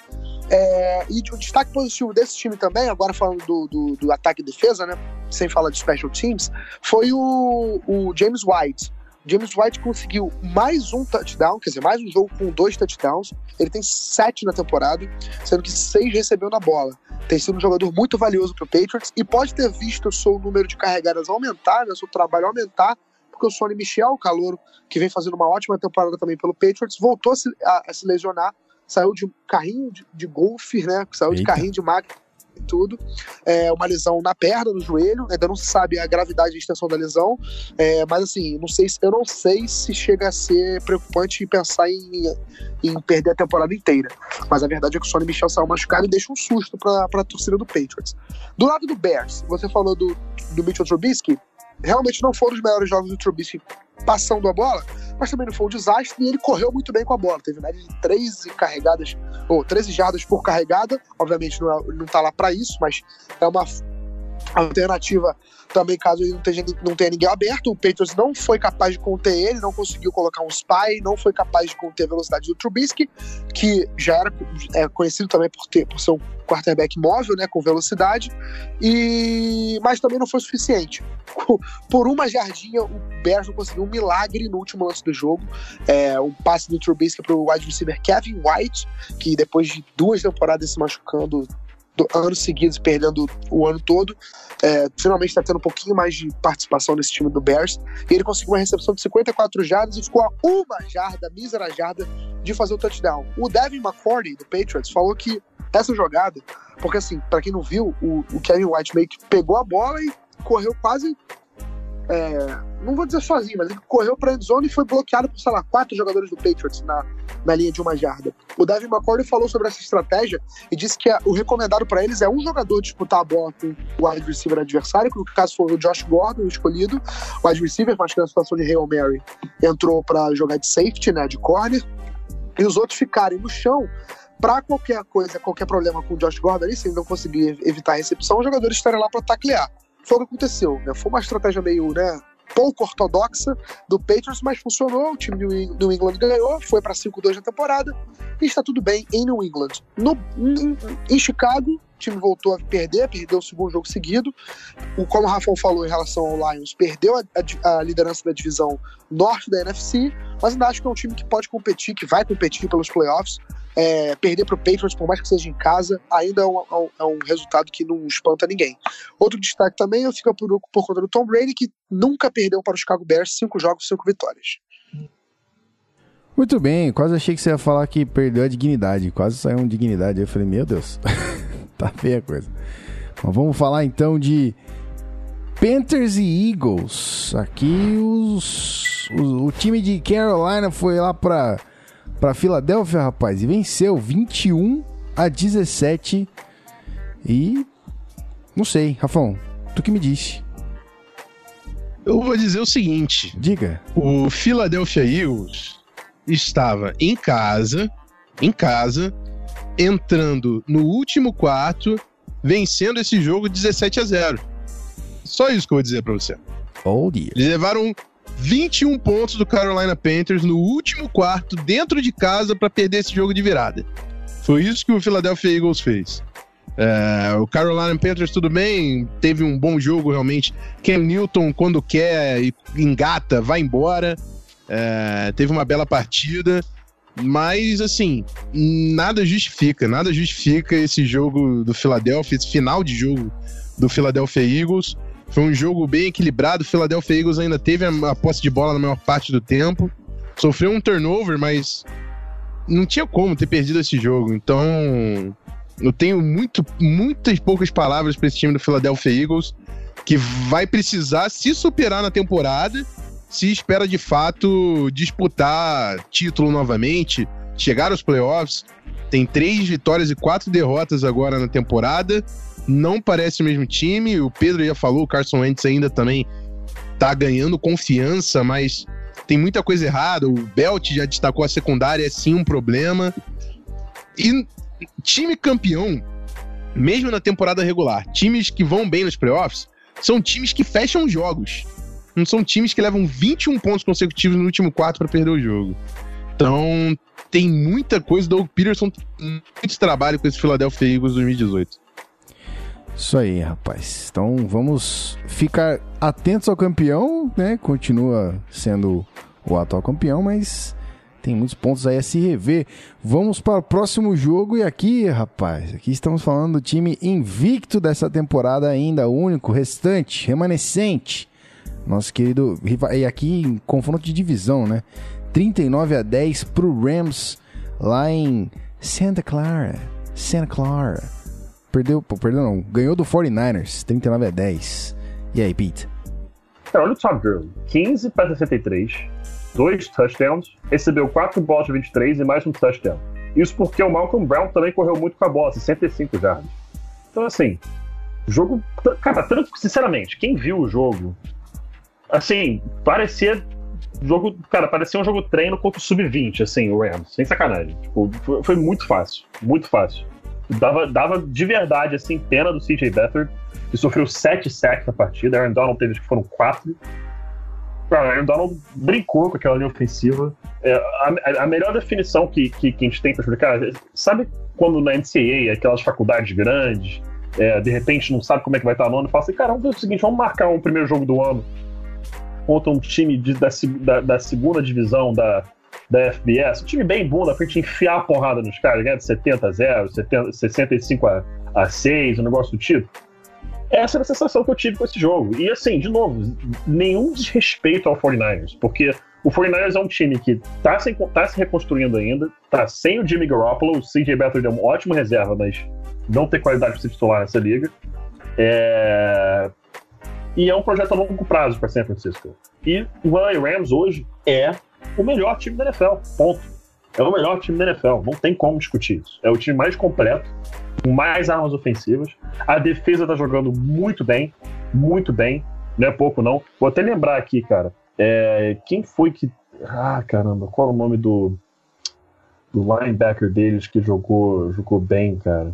É, e o destaque positivo desse time também, agora falando do, do, do ataque e defesa, né? Sem falar de special teams, foi o, o James White. James White conseguiu mais um touchdown, quer dizer, mais um jogo com dois touchdowns. Ele tem sete na temporada, sendo que seis recebeu na bola. Tem sido um jogador muito valioso para o Patriots e pode ter visto o seu número de carregadas aumentar, né, seu trabalho aumentar, porque o Sonny Michel, o calouro, que vem fazendo uma ótima temporada também pelo Patriots, voltou a se, a, a se lesionar, saiu de carrinho de, de golfe, né? Saiu Eita. de carrinho de máquina e tudo. É, uma lesão na perna, no joelho. Ainda não se sabe a gravidade e extensão da lesão. É, mas assim, não sei, eu não sei se chega a ser preocupante pensar em, em perder a temporada inteira. Mas a verdade é que o Sonny Michel saiu machucado e deixa um susto para a torcida do Patriots. Do lado do Bears, você falou do, do Mitchell Trubisky. Realmente não foram os melhores jogos do Trubisky passando a bola, mas também não foi um desastre e ele correu muito bem com a bola. Teve média de 13 carregadas, ou 13 jardas por carregada. Obviamente não, é, não tá lá para isso, mas é uma alternativa também caso ele não tenha, não tenha ninguém aberto. O Patriots não foi capaz de conter ele, não conseguiu colocar um spy, não foi capaz de conter a velocidade do Trubisky, que já era é, conhecido também por, ter, por ser um quarterback móvel, né, com velocidade, e mas também não foi suficiente. Por uma jardinha, o Bears não conseguiu um milagre no último lance do jogo, é, um passe do Trubisky para o wide receiver Kevin White, que depois de duas temporadas se machucando anos seguidos, perdendo o ano todo, é, finalmente está tendo um pouquinho mais de participação nesse time do Bears. E ele conseguiu uma recepção de 54 jardas e ficou a uma jarda, mísera jarda, de fazer o touchdown. O Devin McCourty, do Patriots, falou que essa jogada, porque assim, para quem não viu, o, o, Kevin White meio que pegou a bola e correu quase. É, não vou dizer sozinho, mas ele correu para endzone e foi bloqueado por, sei lá, quatro jogadores do Patriots na, na linha de uma jarda. O Devin McCourty falou sobre essa estratégia e disse que a, o recomendado para eles é um jogador disputar a bola com o wide receiver adversário, que no caso foi o Josh Gordon, o escolhido, o wide receiver, mas que na situação de Hail Mary entrou para jogar de safety, né, de corner, e os outros ficarem no chão para qualquer coisa, qualquer problema com o Josh Gordon ali, se ele não conseguir evitar a recepção, os jogadores estarem lá para taclear. Foi o que aconteceu, né? Foi uma estratégia meio, né, pouco ortodoxa do Patriots, mas funcionou. O time do England ganhou, foi para 5-2 na temporada e está tudo bem em New England. No, em, em, Chicago, time voltou a perder, perdeu o segundo jogo seguido. O, como o Rafael falou em relação ao Lions, perdeu a, a, a, liderança da divisão norte da NFC, mas ainda acho que é um time que pode competir, que vai competir pelos playoffs. É, perder para o Patriots, por mais que seja em casa, ainda é um, é um, resultado que não espanta ninguém. Outro destaque também fica por, por conta do Tom Brady, que nunca perdeu para o Chicago Bears, cinco jogos, cinco vitórias. Muito bem, quase achei que você ia falar que perdeu a dignidade, quase saiu um dignidade. Eu falei, meu Deus, tá feia a coisa. Mas vamos falar então de Panthers e Eagles. Aqui os, os o time de Carolina foi lá para para Filadélfia, rapaz, e venceu 21 a 17. E não sei, Rafão, Tu que me disse. Eu vou dizer o seguinte: Diga. o Philadelphia Eagles estava em casa, em casa, entrando no último quarto, vencendo esse jogo 17 a 0. Só isso que eu vou dizer pra você. Oh, dear. Eles levaram 21 pontos do Carolina Panthers no último quarto, dentro de casa, pra perder esse jogo de virada. Foi isso que o Philadelphia Eagles fez. É, o Carolina Panthers, tudo bem, teve um bom jogo realmente. Ken Newton, quando quer e engata, vai embora. É, teve uma bela partida. Mas, assim, nada justifica, nada justifica esse jogo do Philadelphia, esse final de jogo do Philadelphia Eagles. Foi um jogo bem equilibrado. O Philadelphia Eagles ainda teve a, posse de bola na maior parte do tempo. Sofreu um turnover, mas não tinha como ter perdido esse jogo. Então, eu tenho muito, muitas poucas palavras para esse time do Philadelphia Eagles, que vai precisar se superar na temporada, se espera de fato disputar título novamente, chegar aos playoffs. Tem três vitórias e quatro derrotas agora na temporada. Não parece o mesmo time. O Pedro já falou, o Carson Wentz ainda também tá ganhando confiança, mas tem muita coisa errada. O Belt já destacou a secundária, é sim um problema. E time campeão, mesmo na temporada regular, times que vão bem nos playoffs, são times que fecham jogos. Não são times que levam 21 pontos consecutivos no último quarto para perder o jogo. Então, tem muita coisa. Doug Peterson tem muito trabalho com esse Philadelphia Eagles 2018. Isso aí, rapaz. Então vamos ficar atentos ao campeão, né? Continua sendo o atual campeão, mas tem muitos pontos aí a se rever. Vamos para o próximo jogo e aqui, rapaz, aqui estamos falando do time invicto dessa temporada ainda, único, restante, remanescente. Nosso querido, riva- e aqui em confronto de divisão, né? 39 a 10 pro Rams lá em Santa Clara. Santa Clara. Perdeu, pô, perdeu não, ganhou do 49ers, 39 a 10. E aí, Pete? Cara, olha o Todd Gurley. 15 para 63, dois touchdowns, recebeu 4 bolas de 23 e mais um touchdown. Isso porque o Malcolm Brown também correu muito com a bola, 65 jardas. Então, assim, jogo. Cara, sinceramente, quem viu o jogo, assim, parecia. Jogo, cara, parecia um jogo treino contra o Sub-20, assim, o Rams, sem sacanagem. Tipo, foi, foi muito fácil, muito fácil. Dava, dava de verdade, assim, pena do CJ Beathard, que sofreu 7 sacks na partida. Aaron Donald teve, acho que foram 4. Cara, Aaron Donald brincou com aquela linha ofensiva. É, a, a melhor definição que, que, que a gente tem pra explicar, sabe quando na NCAA, aquelas faculdades grandes, é, de repente não sabe como é que vai estar no ano, fala assim, cara, vamos fazer o seguinte, vamos marcar um primeiro jogo do ano contra um time de- da, da- da segunda divisão da, da FBS, um time bem dá pra gente enfiar a porrada nos caras, ganhar de 70 a 0, 70, 65 a, a 6, um negócio do tipo. Essa era a sensação que eu tive com esse jogo. E assim, de novo, nenhum desrespeito ao 49ers, porque o 49ers é um time que tá se, tá se reconstruindo ainda, tá sem o Jimmy Garoppolo, o CJ Beathard é um ótimo reserva, mas não tem qualidade para ser titular nessa liga. É... E é um projeto a longo prazo para San Francisco. E o LA Rams hoje é o melhor time da NFL. Ponto. É o melhor time da NFL. Não tem como discutir isso. É o time mais completo, com mais armas ofensivas. A defesa tá jogando muito bem. Muito bem. Não é pouco, não. Vou até lembrar aqui, cara. é, Quem foi que. Ah, caramba, qual é o nome do. Do linebacker deles que jogou, jogou bem, cara?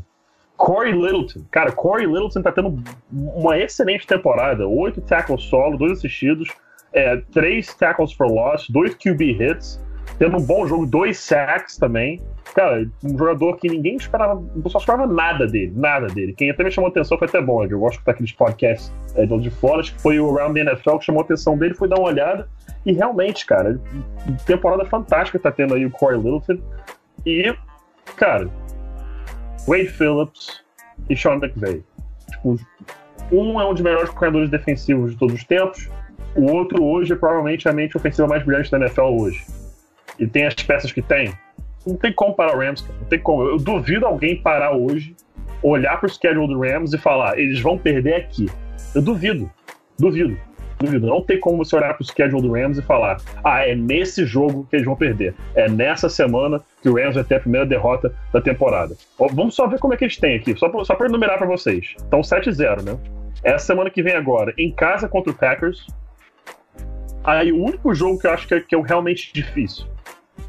Corey Littleton. Cara, Corey Littleton tá tendo uma excelente temporada. Oito tackles solo, dois assistidos, é, três tackles for loss, dois QB hits, tendo um bom jogo, dois sacks também. Cara, um jogador que ninguém esperava, não só esperava nada dele, nada dele. Quem até me chamou atenção foi até bom, eu gosto de escutar aqueles podcasts é, de de fora, acho que foi o Around the NFL que chamou a atenção dele, foi dar uma olhada. E realmente, cara, temporada fantástica tá tendo aí o Corey Littleton. E, cara, Wade Phillips e Sean McVay. Tipo, um é um dos melhores corredores defensivos de todos os tempos, o outro hoje é provavelmente a mente ofensiva mais brilhante da NFL hoje. E tem as peças que tem. Não tem como parar o Rams, cara. Não tem como. Eu duvido alguém parar hoje, olhar pro schedule do Rams e falar, eles vão perder aqui. Eu duvido. Duvido. Duvido. Não tem como você olhar pro schedule do Rams e falar, ah, é nesse jogo que eles vão perder. É nessa semana que o Rams vai ter a primeira derrota da temporada. Vamos só ver como é que eles têm aqui. Só, pra- só enumerar pra vocês. Então 7-0, né? Essa semana que vem agora, em casa contra o Packers. Aí o único jogo que eu acho que é, que é realmente difícil.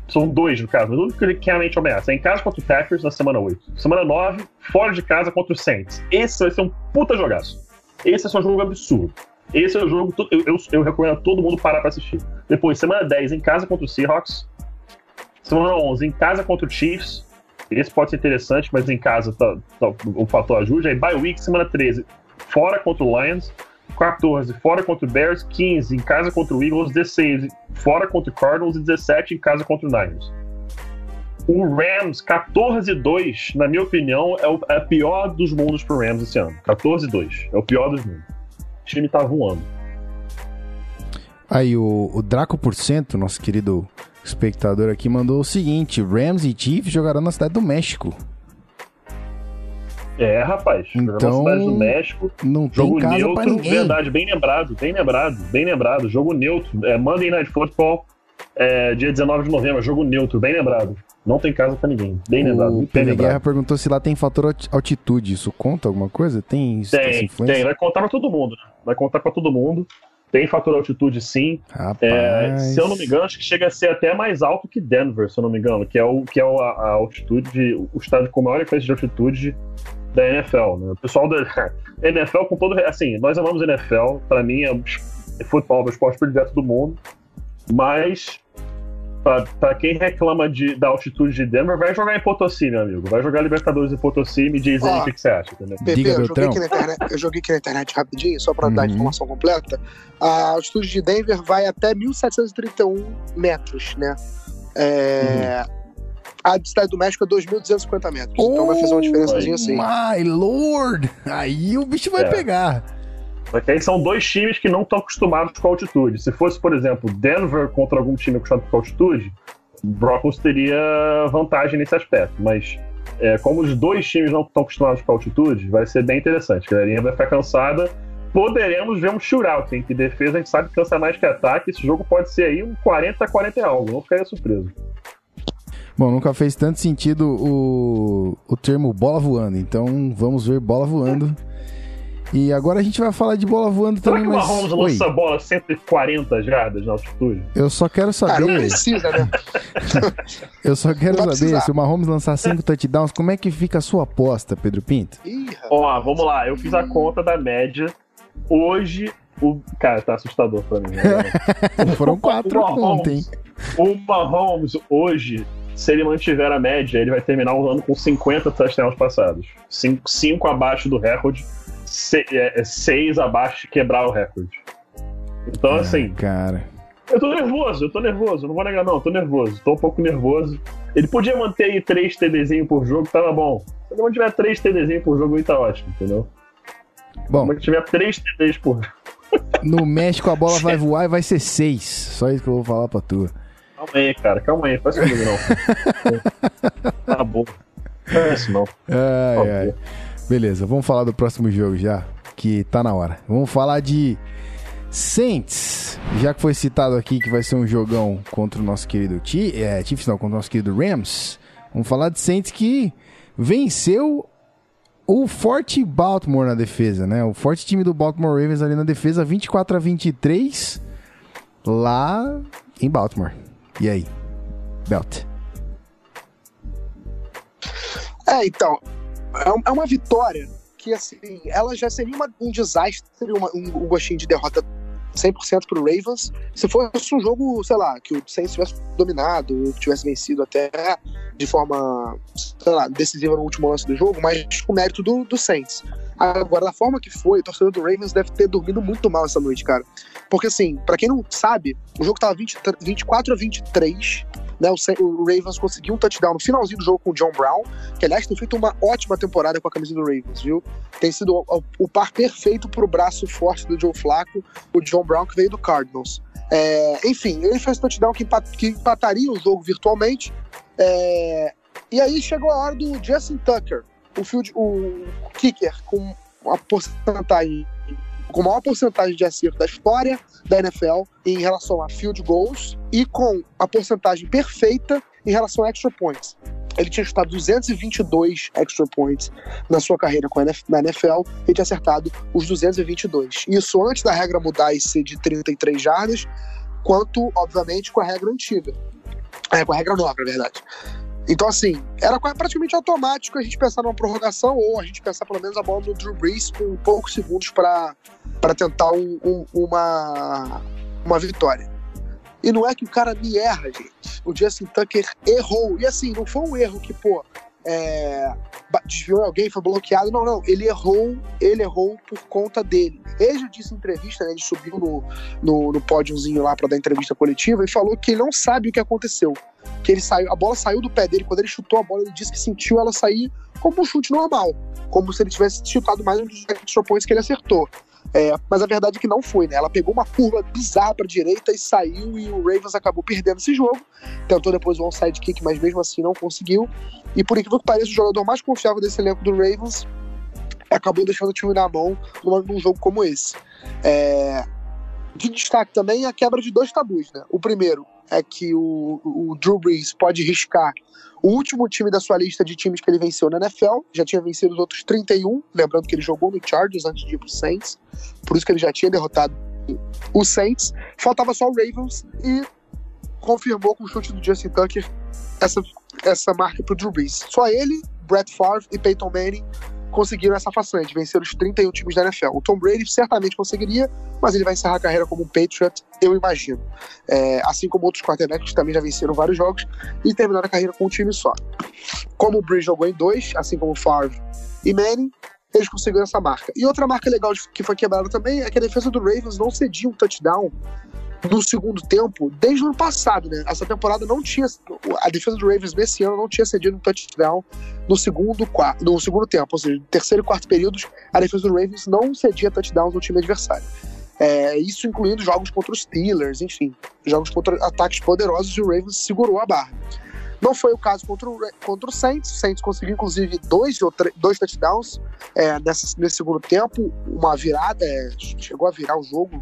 São dois, no caso, mas o único que realmente ameaça é em casa contra o Packers na semana 8. Semana 9, fora de casa contra o Saints. Esse vai ser um puta jogaço. Esse é um jogo absurdo. Esse é o jogo que eu, eu, eu recomendo a todo mundo parar pra assistir. Depois, semana 10, em casa contra o Seahawks. Semana 11, em casa contra o Chiefs. Esse pode ser interessante, mas em casa tá, tá, o fator ajuda. Aí, bye week, semana 13, fora contra o Lions. 14, fora contra o Bears. 15, em casa contra o Eagles. 16, fora contra o Cardinals. E 17, em casa contra o Niners. O Rams, 14-2, na minha opinião, é o é pior dos mundos pro Rams esse ano. 14-2. É o pior dos mundos. O time tá voando. Aí, o, o Draco por cento, nosso querido espectador aqui, mandou o seguinte: Rams e Chiefs jogarão na cidade do México. É, rapaz. Então, cidade do México. Não tem Jogo casa neutro, pra ninguém. verdade, bem lembrado, bem lembrado, bem lembrado. Jogo neutro. É, Monday Night Football, é, dia 19 de novembro, jogo neutro, bem lembrado. Não tem casa pra ninguém. Bem lembrado, O Guerra perguntou se lá tem fator alti- altitude. Isso conta alguma coisa? Tem, isso- Tem, tem, vai contar pra todo mundo, né? Vai contar pra todo mundo. Tem fator altitude, sim. É, se eu não me engano, acho que chega a ser até mais alto que Denver, se eu não me engano, que é o que é a, a altitude, o estado com maior diferença de altitude da NFL. Né? O pessoal da NFL, com todo. Assim, nós amamos NFL, pra mim é, é futebol, é o esporte predileto do mundo, mas pra, pra quem reclama de, da altitude de Denver, vai jogar em Potosí, meu amigo. Vai jogar Libertadores em Potosí e me diz aí o que, que você acha, entendeu? Pepe, Diga, eu, joguei Beltrão. aqui na internet, eu joguei aqui na internet rapidinho, só para dar a Uhum. informação completa. A altitude de Denver vai até 1.731 metros, né? É, A de Cidade do México é 2.250 metros. então vai fazer uma diferençazinha assim. My lord! Aí o bicho vai É. pegar. Aí são dois times que não estão acostumados com altitude. Se fosse, por exemplo, Denver contra algum time acostumado com altitude, Broncos teria vantagem nesse aspecto. Mas é, como os dois times não estão acostumados com altitude, vai ser bem interessante. A galerinha vai ficar cansada. Poderemos ver um shootout, em que defesa a gente sabe que cansa mais que ataque. Esse jogo pode ser aí um 40 a 40 e algo. Não ficaria surpreso. Bom, nunca fez tanto sentido o, o termo bola voando. Então vamos ver bola voando. E agora a gente vai falar de bola voando Será também, que o mas. Mahomes Oi, lança a bola 140 jardas na altitude? eu só quero Cara, não saber. precisa, né? Eu só quero saber precisar. se o Mahomes lançar cinco touchdowns, como é que fica a sua aposta, Pedro Pinto? Ó, vamos lá. Eu fiz a conta da média. Hoje, o. Cara, tá assustador pra mim. né? Foram quatro ontem. O Mahomes, hoje, se ele mantiver a média, ele vai terminar o ano com 50 touchdowns passados. 5 abaixo do recorde, 6 abaixo de quebrar o recorde. Então, assim, Cara. eu tô nervoso, eu tô nervoso, não vou negar não, tô nervoso, tô um pouco nervoso. Ele podia manter aí 3 TDzinhos por jogo, tava bom. Se ele mantiver 3 TDzinhos por jogo, aí tá ótimo, entendeu? Bom, Se tiver 3 TDs por no México a bola vai voar e vai ser seis. Só isso que eu vou falar pra tu. Calma aí, cara, calma aí, faz comigo não. tá bom. Não é isso não. Ai, ai. Beleza, vamos falar do próximo jogo já, que tá na hora. Vamos falar de Saints, já que foi citado aqui que vai ser um jogão contra o nosso querido Chi- é, Chiefs, não, contra o nosso querido Rams. Vamos falar de Saints que venceu o forte Baltimore na defesa, né? O forte time do Baltimore Ravens ali na defesa, 24 a 23 lá em Baltimore. E aí? Belt. É, então, é é uma vitória que, assim, ela já seria uma- um desastre, uma- um, um gostinho de derrota 100% pro Ravens, se fosse um jogo, sei lá, que o Saints tivesse dominado, tivesse vencido até de forma, sei lá, decisiva no último lance do jogo, mas com mérito do, do Saints. Agora, da forma que foi, o torcedor do Ravens deve ter dormido muito mal essa noite, cara. Porque, assim, pra quem não sabe, o jogo tava 20, 24 a 23, né? O, o Ravens conseguiu um touchdown no finalzinho do jogo com o John Brown, que aliás tem feito uma ótima temporada com a camisa do Ravens, viu? Tem sido o, o- o par perfeito pro braço forte do Joe Flacco, o John Brown que veio do Cardinals. É, enfim, ele fez touchdown que, empat- que empataria o jogo virtualmente. É, e aí chegou a hora do Justin Tucker, o, field, o kicker com a porcentagem com maior porcentagem de acerto da história da NFL em relação a field goals e com a porcentagem perfeita em relação a extra points. ele tinha chutado 222 extra points na sua carreira com a NFL e tinha acertado os 222. Isso antes da regra mudar e ser de 33 jardas, quanto, obviamente, com a regra antiga. É, com a regra nova, na verdade. Então, assim, era praticamente automático a gente pensar numa prorrogação ou a gente pensar pelo menos a bola do Drew Brees com poucos segundos para tentar um, um, uma, uma vitória. E não é que o cara me erra, gente. O Justin Tucker errou. E assim, não foi um erro que, pô, é, desviou alguém, foi bloqueado. Não, não. Ele errou, ele errou por conta dele. Ele já disse em entrevista, né? Ele subiu no, no, no pódiozinho lá para dar entrevista coletiva e falou que ele não sabe o que aconteceu. Que ele saiu, a bola saiu do pé dele. Quando ele chutou a bola, ele disse que sentiu ela sair como um chute normal. Como se ele tivesse chutado mais um dos extra que ele acertou. É, mas a verdade é que não foi, né? Ela pegou uma curva bizarra para direita e saiu e o Ravens acabou perdendo esse jogo. Tentou depois o onside kick, mas mesmo assim não conseguiu. E por incrível que pareça, o jogador mais confiável desse elenco do Ravens acabou deixando o time na mão num jogo como esse. É... De destaque também a quebra de dois tabus, né? O primeiro é que o, o Drew Brees pode riscar o último time da sua lista de times que ele venceu na NFL, já tinha vencido os outros 31, lembrando que ele jogou no Chargers antes de ir pro Saints, por isso que ele já tinha derrotado o Saints. Faltava só o Ravens e confirmou com o chute do Justin Tucker essa, essa marca pro Drew Brees. Só ele, Brett Favre e Peyton Manning conseguiram essa façanha de vencer os 31 times da NFL. O Tom Brady certamente conseguiria, mas ele vai encerrar a carreira como um Patriot, eu imagino. É, assim como outros quarterbacks que também já venceram vários jogos e terminaram a carreira com um time só. Como o Brady jogou em dois, assim como o Favre e Manning, eles conseguiram essa marca. E outra marca legal que foi quebrada também é que a defesa do Ravens não cedia um touchdown no segundo tempo desde o ano passado, né? Essa temporada não tinha. A defesa do Ravens nesse ano não tinha cedido um touchdown no segundo, no segundo tempo, ou seja, no terceiro e quarto períodos, a defesa do Ravens não cedia touchdowns ao time adversário. É, isso incluindo jogos contra os Steelers, enfim, jogos contra ataques poderosos e o Ravens segurou a barra. Não foi o caso contra o, contra o Saints. O Saints conseguiu, inclusive, dois, dois touchdowns é, nessa, nesse segundo tempo. Uma virada, é, chegou a virar o jogo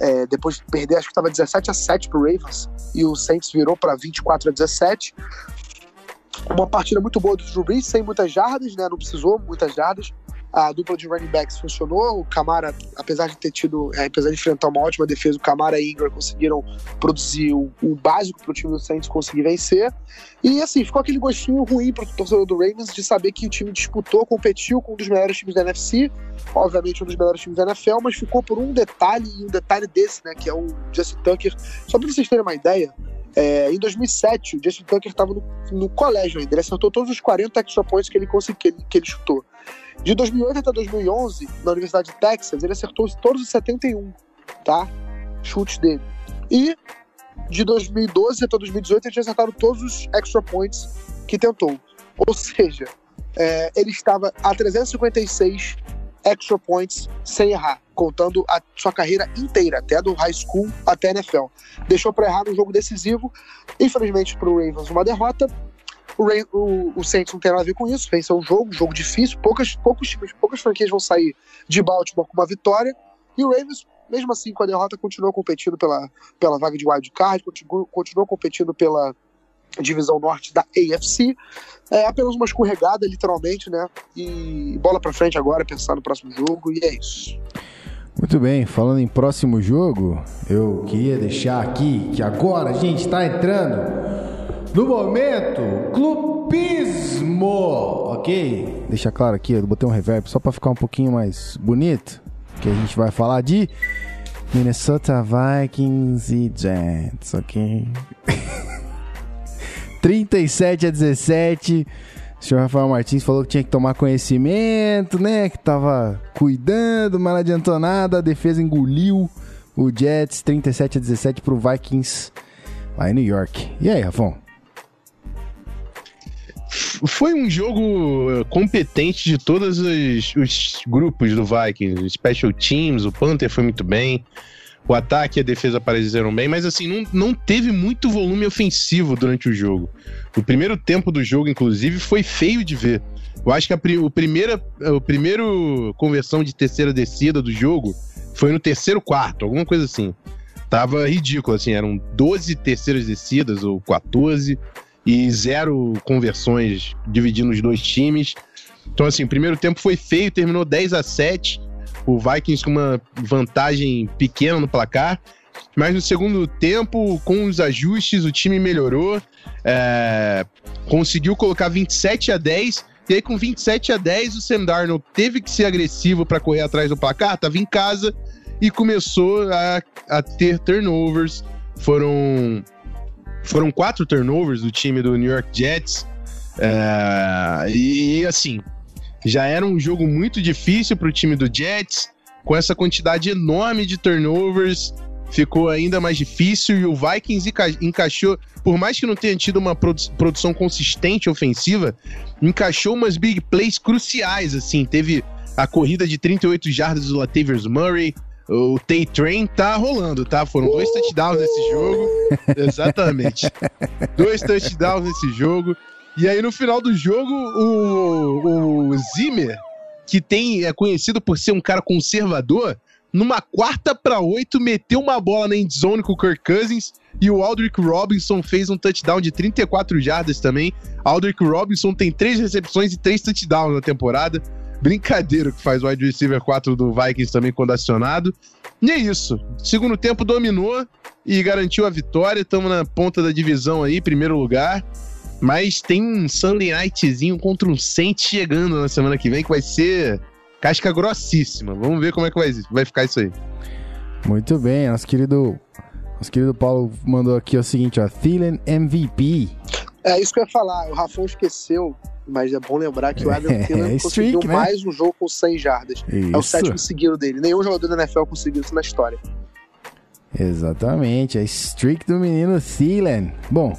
é, depois de perder, acho que estava 17 a 7 para o Ravens, e o Saints virou para 24 a 17. Uma partida muito boa do Drew Brees, sem muitas jardas, né? Não precisou muitas jardas a dupla de running backs funcionou. O Camara, apesar de ter tido, é, apesar de enfrentar uma ótima defesa, o Camara e Ingram conseguiram produzir o, o básico para o time do Saints conseguir vencer. E assim, ficou aquele gostinho ruim para o torcedor do Ravens de saber que o time disputou, competiu com um dos melhores times da NFC, obviamente um dos melhores times da NFL, mas ficou por um detalhe, e um detalhe desse, né, que é o Justin Tucker. Só para vocês terem uma ideia, é, em 2007, o Justin Tucker estava no, no, colégio ainda. Ele acertou todos os 40 extra points que ele, conseguiu, que ele, que ele chutou. De 2008 até 2011, na Universidade de Texas, ele acertou todos os 71, tá? Chutes dele. E de 2012 até 2018, ele tinha acertado todos os extra points que tentou. Ou seja, é, ele estava a 356 extra points sem errar, contando a sua carreira inteira, até do high school até NFL. Deixou para errar no jogo decisivo. Infelizmente para o Ravens, uma derrota. O, Ray, o, o Saints não tem nada a ver com isso, venceu um jogo, jogo difícil, poucas, poucos times, poucas franquias vão sair de Baltimore com uma vitória, e o Ravens, mesmo assim, com a derrota, continuou competindo pela, pela vaga de wild card, continuou, continuou competindo pela divisão norte da AFC. É apenas uma escorregada, literalmente, né? E bola para frente agora, pensar no próximo jogo, e é isso. Muito bem, falando em próximo jogo, eu queria deixar aqui que agora a gente está entrando no momento, clubismo, ok? Deixa claro aqui, eu botei um reverb só para ficar um pouquinho mais bonito, que a gente vai falar de Minnesota Vikings e Giants, ok? 37 a 17. O senhor Rafael Martins falou que tinha que tomar conhecimento, né? Que tava cuidando, mas não adiantou nada. A defesa engoliu o Jets 37 a 17 pro Vikings lá em New York. E aí, Rafão? Foi um jogo eh, competente de todos os, os grupos do Vikings. Special Teams, o Panther foi muito bem. O ataque e a defesa apareceram bem, mas assim, não, não teve muito volume ofensivo durante o jogo. O primeiro tempo do jogo, inclusive, foi feio de ver. Eu acho que a, o, primeira, o primeiro conversão de terceira descida do jogo foi no terceiro quarto, alguma coisa assim. Tava ridículo, assim, eram 12 terceiras descidas ou 14 e zero conversões dividindo os dois times. Então, assim, o primeiro tempo foi feio, terminou 10 a 7 o Vikings com uma vantagem pequena no placar. Mas no segundo tempo, com os ajustes, o time melhorou, é, conseguiu colocar 27 a 10. E aí, com 27 a 10, o Sam Darnold teve que ser agressivo para correr atrás do placar, estava em casa e começou a, a ter turnovers. Foram, foram quatro turnovers do time do New York Jets. É, e assim, já era um jogo muito difícil para o time do Jets, com essa quantidade enorme de turnovers, ficou ainda mais difícil e o Vikings encaixou, por mais que não tenha tido uma produção consistente ofensiva, encaixou umas big plays cruciais, assim, teve a corrida de 38 jardas do Latavius Murray, o Tay Train tá rolando, tá? Foram dois touchdowns nesse jogo. Exatamente. dois touchdowns nesse jogo. E aí, no final do jogo, o, o Zimmer, que tem é conhecido por ser um cara conservador, numa quarta para oito, meteu uma bola na endzone com o Kirk Cousins e o Aldrick Robinson fez um touchdown de 34 jardas também. Aldrick Robinson tem três recepções e três touchdowns na temporada. Brincadeira que faz o wide receiver 4 do Vikings também quando acionado. E é isso. Segundo tempo dominou e garantiu a vitória. Estamos na ponta da divisão aí, primeiro lugar. Mas tem um Sunday Nightzinho contra um Saints chegando na semana que vem que vai ser casca grossíssima. Vamos ver como é que vai, vai ficar isso aí. Muito bem, nosso querido, nosso querido Paulo mandou aqui o seguinte, ó, Thielen MVP. É isso que eu ia falar, o Rafão esqueceu, mas é bom lembrar que o Adam é, Thielen é, conseguiu streak, né? mais um jogo com 100 jardas. Isso. É o sétimo seguido dele. Nenhum jogador da NFL conseguiu isso na história. Exatamente, a streak do menino Thielen. Bom,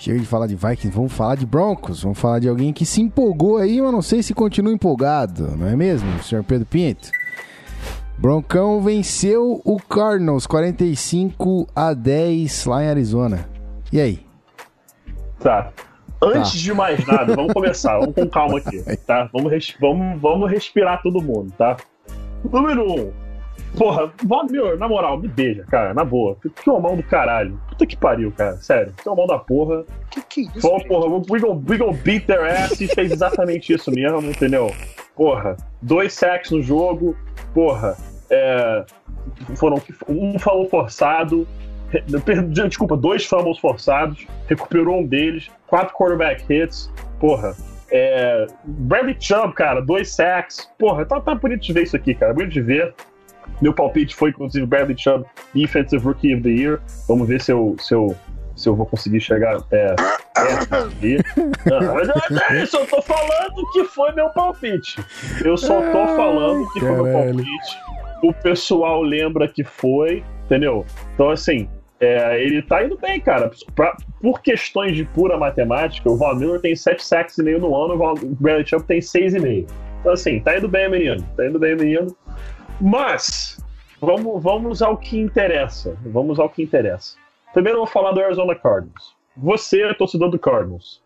Chega de falar de Vikings, vamos falar de Broncos. Vamos falar de alguém que se empolgou aí, mas não sei se continua empolgado, não é mesmo, senhor Pedro Pinto? Broncão venceu o Cardinals 45 a 10 lá em Arizona. E aí? Tá. Antes tá. de mais nada, vamos começar. Vamos com calma aqui, tá? Vamos, res vamos, vamos respirar todo mundo, tá? Número 1. Um, Porra, meu, na moral, me beija, cara, na boa. Que homão do caralho. Puta que pariu, cara. Sério. Que homão da porra. Que que é isso? Pô, porra, we gonna, we gonna beat their ass e fez exatamente isso mesmo, entendeu? Porra, dois sacks no jogo. Porra, é. Foram. Um falou forçado. Desculpa, dois fumbles forçados. Recuperou um deles. Quatro quarterback hits. Porra, é, Bradley Chubb, cara, dois sacks. Porra, tá, tá bonito de ver isso aqui, cara. Bonito de ver. Meu palpite foi, inclusive, Bradley Chubb, Defensive Rookie of the Year. Vamos ver se eu, se eu, se eu vou conseguir chegar é, perto de Não, eu só tô falando que foi meu palpite. Eu só tô falando que foi meu palpite. O pessoal lembra que foi, entendeu? Então, assim, é, ele tá indo bem, cara. Pra, por questões de pura matemática, o Von Miller tem 7 sacks e meio no ano, o Bradley Chubb tem 6,5. Então, assim, tá indo bem, menino. Tá indo bem, menino. Mas, vamos, vamos ao que interessa. Vamos ao que interessa. Primeiro eu vou falar do Arizona Cardinals. Você é torcedor do Cardinals.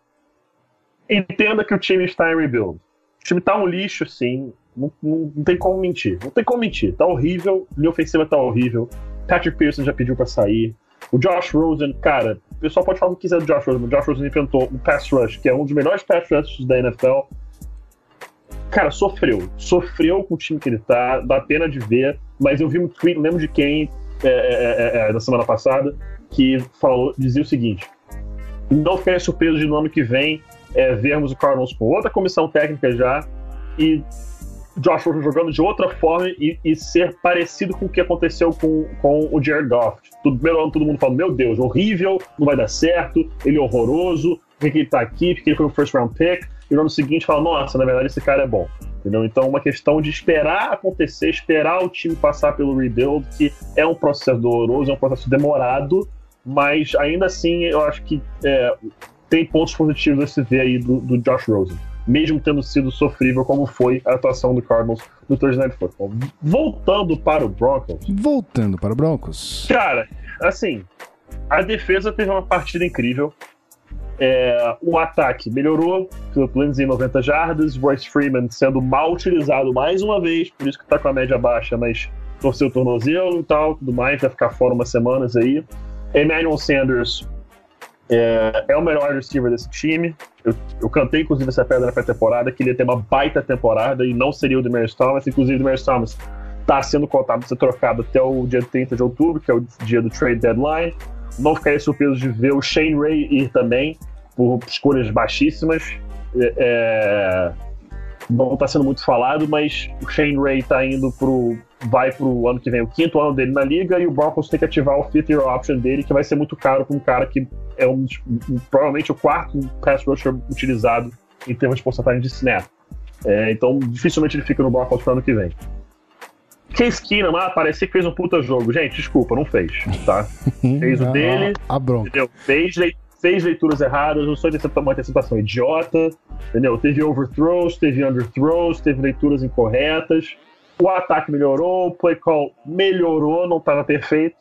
Entenda que o time está em rebuild. O time está um lixo, sim. Não, não, não, tem como mentir. Não tem como mentir. Tá horrível. Linha ofensiva tá horrível. Patrick Pearson já pediu para sair. O Josh Rosen, cara, o pessoal pode falar o que quiser do Josh Rosen. O Josh Rosen inventou o pass rush, que é um dos melhores pass rushes da NFL cara, sofreu. Sofreu com o time que ele tá, dá pena de ver, mas eu vi um tweet, lembro de quem, é, é, é, é, da semana passada, que falou, dizia o seguinte: não fiquei surpreso de no ano que vem é, vermos o Cardinals com outra comissão técnica já e Josh Rosen jogando de outra forma e, e, ser parecido com o que aconteceu com, com o Jared Goff. Tudo, primeiro ano todo mundo falando, meu Deus, horrível, não vai dar certo, ele é horroroso, por que ele tá aqui, porque ele foi o first round pick e no ano seguinte fala, nossa, na verdade esse cara é bom. Entendeu? Então, uma questão de esperar acontecer, esperar o time passar pelo rebuild, que é um processo doloroso, é um processo demorado, mas ainda assim eu acho que é, tem pontos positivos a se ver aí do, do, Josh Rosen, mesmo tendo sido sofrível como foi a atuação do Cardinals no Thursday Night Football. Voltando para o Broncos. Voltando para o Broncos. Cara, assim, a defesa teve uma partida incrível. É, o ataque melhorou, Philip Lindsay 90 jardas, Royce Freeman sendo mal utilizado mais uma vez, por isso que tá com a média baixa, mas torceu o tornozelo e tal, tudo mais, vai ficar fora umas semanas aí. Emmanuel Sanders É, é o melhor receiver desse time. Eu, eu cantei, inclusive, essa pedra na pré-temporada, que ele ia ter uma baita temporada e não seria o Demarius Thomas. Inclusive, o Demarius Thomas está sendo cotado para ser trocado até o dia 30 de outubro, que é o dia do trade deadline. Não ficaria surpreso de ver o Shane Ray ir também, por escolhas baixíssimas. É, é não está sendo muito falado, mas o Shane Ray está indo pro. vai pro ano que vem, o quinto ano dele na liga, e o Broncos tem que ativar o fifth year option dele, que vai ser muito caro para um cara que é um, provavelmente o quarto pass rusher utilizado em termos de porcentagem de snap. É, então, dificilmente ele fica no Broncos pro ano que vem. Case Keenum, ah, parecia que fez um puta jogo. Gente, desculpa, não fez, tá? Fez o dele, a bronca. Entendeu? Fez, fez leituras erradas, não foi uma antecipação idiota, entendeu? Teve overthrows, teve underthrows, teve leituras incorretas. O ataque melhorou, o play call melhorou, não estava perfeito.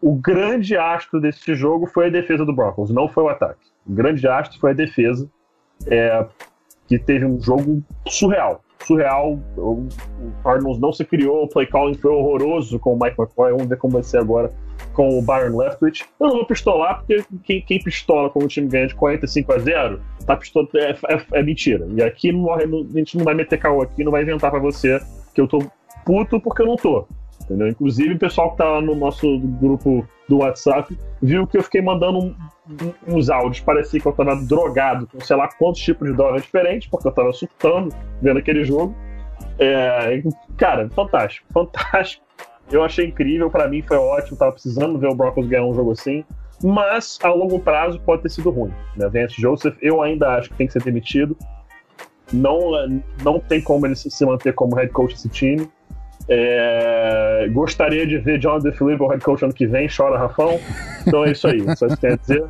O grande astro desse jogo foi a defesa do Broncos, não foi o ataque. O grande astro foi a defesa, é, que teve um jogo surreal. Surreal. O Cardinals não se criou, o play calling foi horroroso com o Mike McCoy. Vamos ver como vai ser agora com o Byron Leftwich. Eu não vou pistolar, porque quem, quem pistola quando o time ganha de 45 a 0 tá pistola, é, é, é mentira. E aqui não, a gente não vai meter caô aqui, não vai inventar para você que eu tô puto porque eu não tô. Entendeu? Inclusive, o pessoal que tá no nosso grupo do WhatsApp viu que eu fiquei mandando um, um, uns áudios. Parecia que eu tava drogado com sei lá quantos tipos de droga diferentes, porque eu tava surtando vendo aquele jogo. É, cara, fantástico, fantástico. Eu achei incrível, para mim foi ótimo, tava precisando ver o Broncos ganhar um jogo assim. Mas a longo prazo pode ter sido ruim. Né? Vance Joseph, eu ainda acho que tem que ser demitido. Não, não tem como ele se manter como head coach desse time. É, gostaria de ver John DeFilippo o head coach ano que vem, chora Rafão. Então é isso aí, só isso que dizer.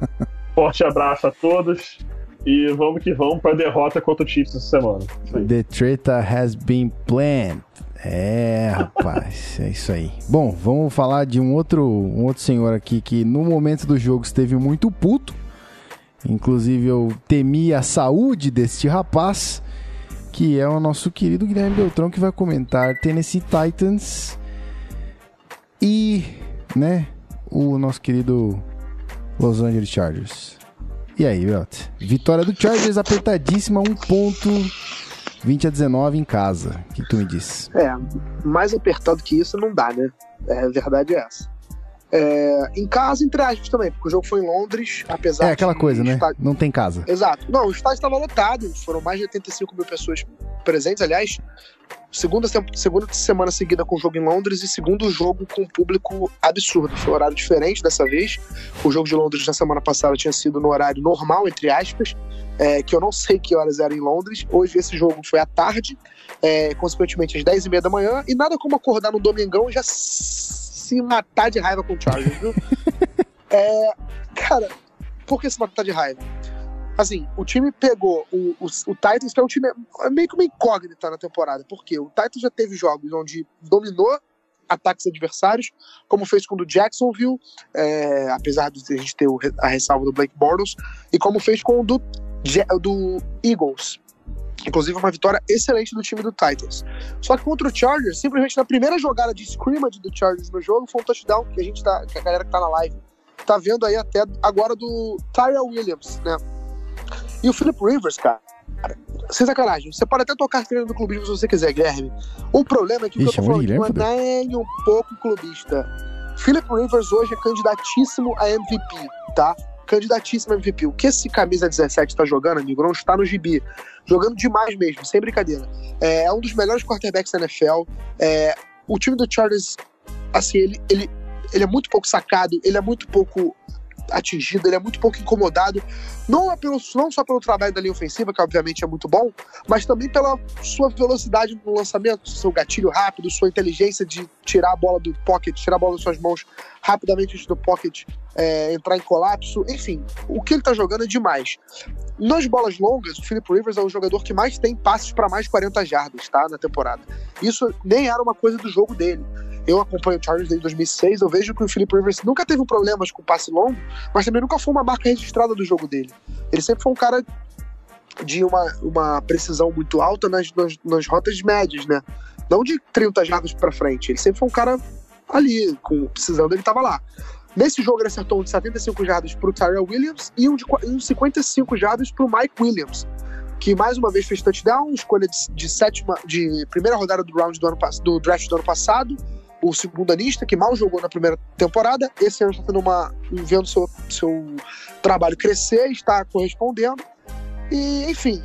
Forte abraço a todos e vamos que vamos para a derrota contra o Chiefs essa semana. The treta has been planned. É, rapaz, é isso aí. Bom, vamos falar de um outro, um outro senhor aqui que no momento do jogo esteve muito puto. Inclusive eu temi a saúde deste rapaz que é o nosso querido Guilherme Beltrão, que vai comentar Tennessee Titans e, né, o nosso querido Los Angeles Chargers. E aí, Belt? Vitória do Chargers apertadíssima, um ponto 20 a 19 em casa. O que tu me diz? É, mais apertado que isso não dá, né? É, a verdade é essa. É, em casa, entre aspas também, porque o jogo foi em Londres, apesar É aquela coisa, né? Estádio... Não tem casa. Exato. Não, o estádio estava lotado, foram mais de 85 mil pessoas presentes. Aliás, segunda, segunda semana seguida com o jogo em Londres e segundo jogo com público absurdo. Foi um horário diferente dessa vez. O jogo de Londres na semana passada tinha sido no horário normal, entre aspas, é, que eu não sei que horas era em Londres. Hoje esse jogo foi à tarde, é, consequentemente às 10h30 da manhã, e nada como acordar no domingão já se matar de raiva com o Chargers, viu? é, cara, por que se matar de raiva? Assim, o time pegou o, o, o Titans, que é um time é meio que uma incógnita na temporada, porque o Titans já teve jogos onde dominou ataques adversários, como fez com o do Jacksonville, é, apesar de a gente ter a ressalva do Blake Bortles, e como fez com o do, do Eagles, Inclusive, uma vitória excelente do time do Titans. Só que contra o Chargers, simplesmente na primeira jogada de scrimmage do Chargers no jogo, foi um touchdown que a gente tá, que a galera que tá na live tá vendo aí até agora do Tyrell Williams, né? E o Philip Rivers, cara, sem sacanagem, você pode até tocar a do clubismo se você quiser, Guilherme. O problema é que o que eu tô falando não é nem um pouco clubista. Philip Rivers hoje é candidatíssimo a MVP, tá? Candidatíssimo MVP. O que esse camisa 17 está jogando, amigo, não está no gibi. Jogando demais mesmo, sem brincadeira. É, é um dos melhores quarterbacks da NFL. É, o time do Chargers, assim, ele, ele, ele é muito pouco sacado, ele é muito pouco atingido, ele é muito pouco incomodado, não, é pelo, não só pelo trabalho da linha ofensiva, que obviamente é muito bom, mas também pela sua velocidade no lançamento, seu gatilho rápido, sua inteligência de tirar a bola do pocket, tirar a bola das suas mãos rapidamente antes do pocket é, entrar em colapso. Enfim, o que ele tá jogando é demais. Nas bolas longas, o Philip Rivers é o jogador que mais tem passes para mais 40 jardas, tá? Na temporada. Isso nem era uma coisa do jogo dele. Eu acompanho o Chargers desde 2006, eu vejo que o Philip Rivers nunca teve problemas com passe longo, mas também nunca foi uma marca registrada do jogo dele. Ele sempre foi um cara de uma, uma precisão muito alta nas, nas, nas rotas médias, né? Não de 30 jardas para frente. Ele sempre foi um cara ali, com precisando, ele estava lá. Nesse jogo ele acertou um de 75 jardas para o Tyrell Williams e um de um 55 jardas para o Mike Williams, que mais uma vez fez touchdown, escolha de, de, sétima, de primeira rodada do round do, ano, do draft do ano passado, o segundo anista, que mal jogou na primeira temporada, esse ano está tendo uma, vendo seu, seu trabalho crescer, está correspondendo. E, enfim,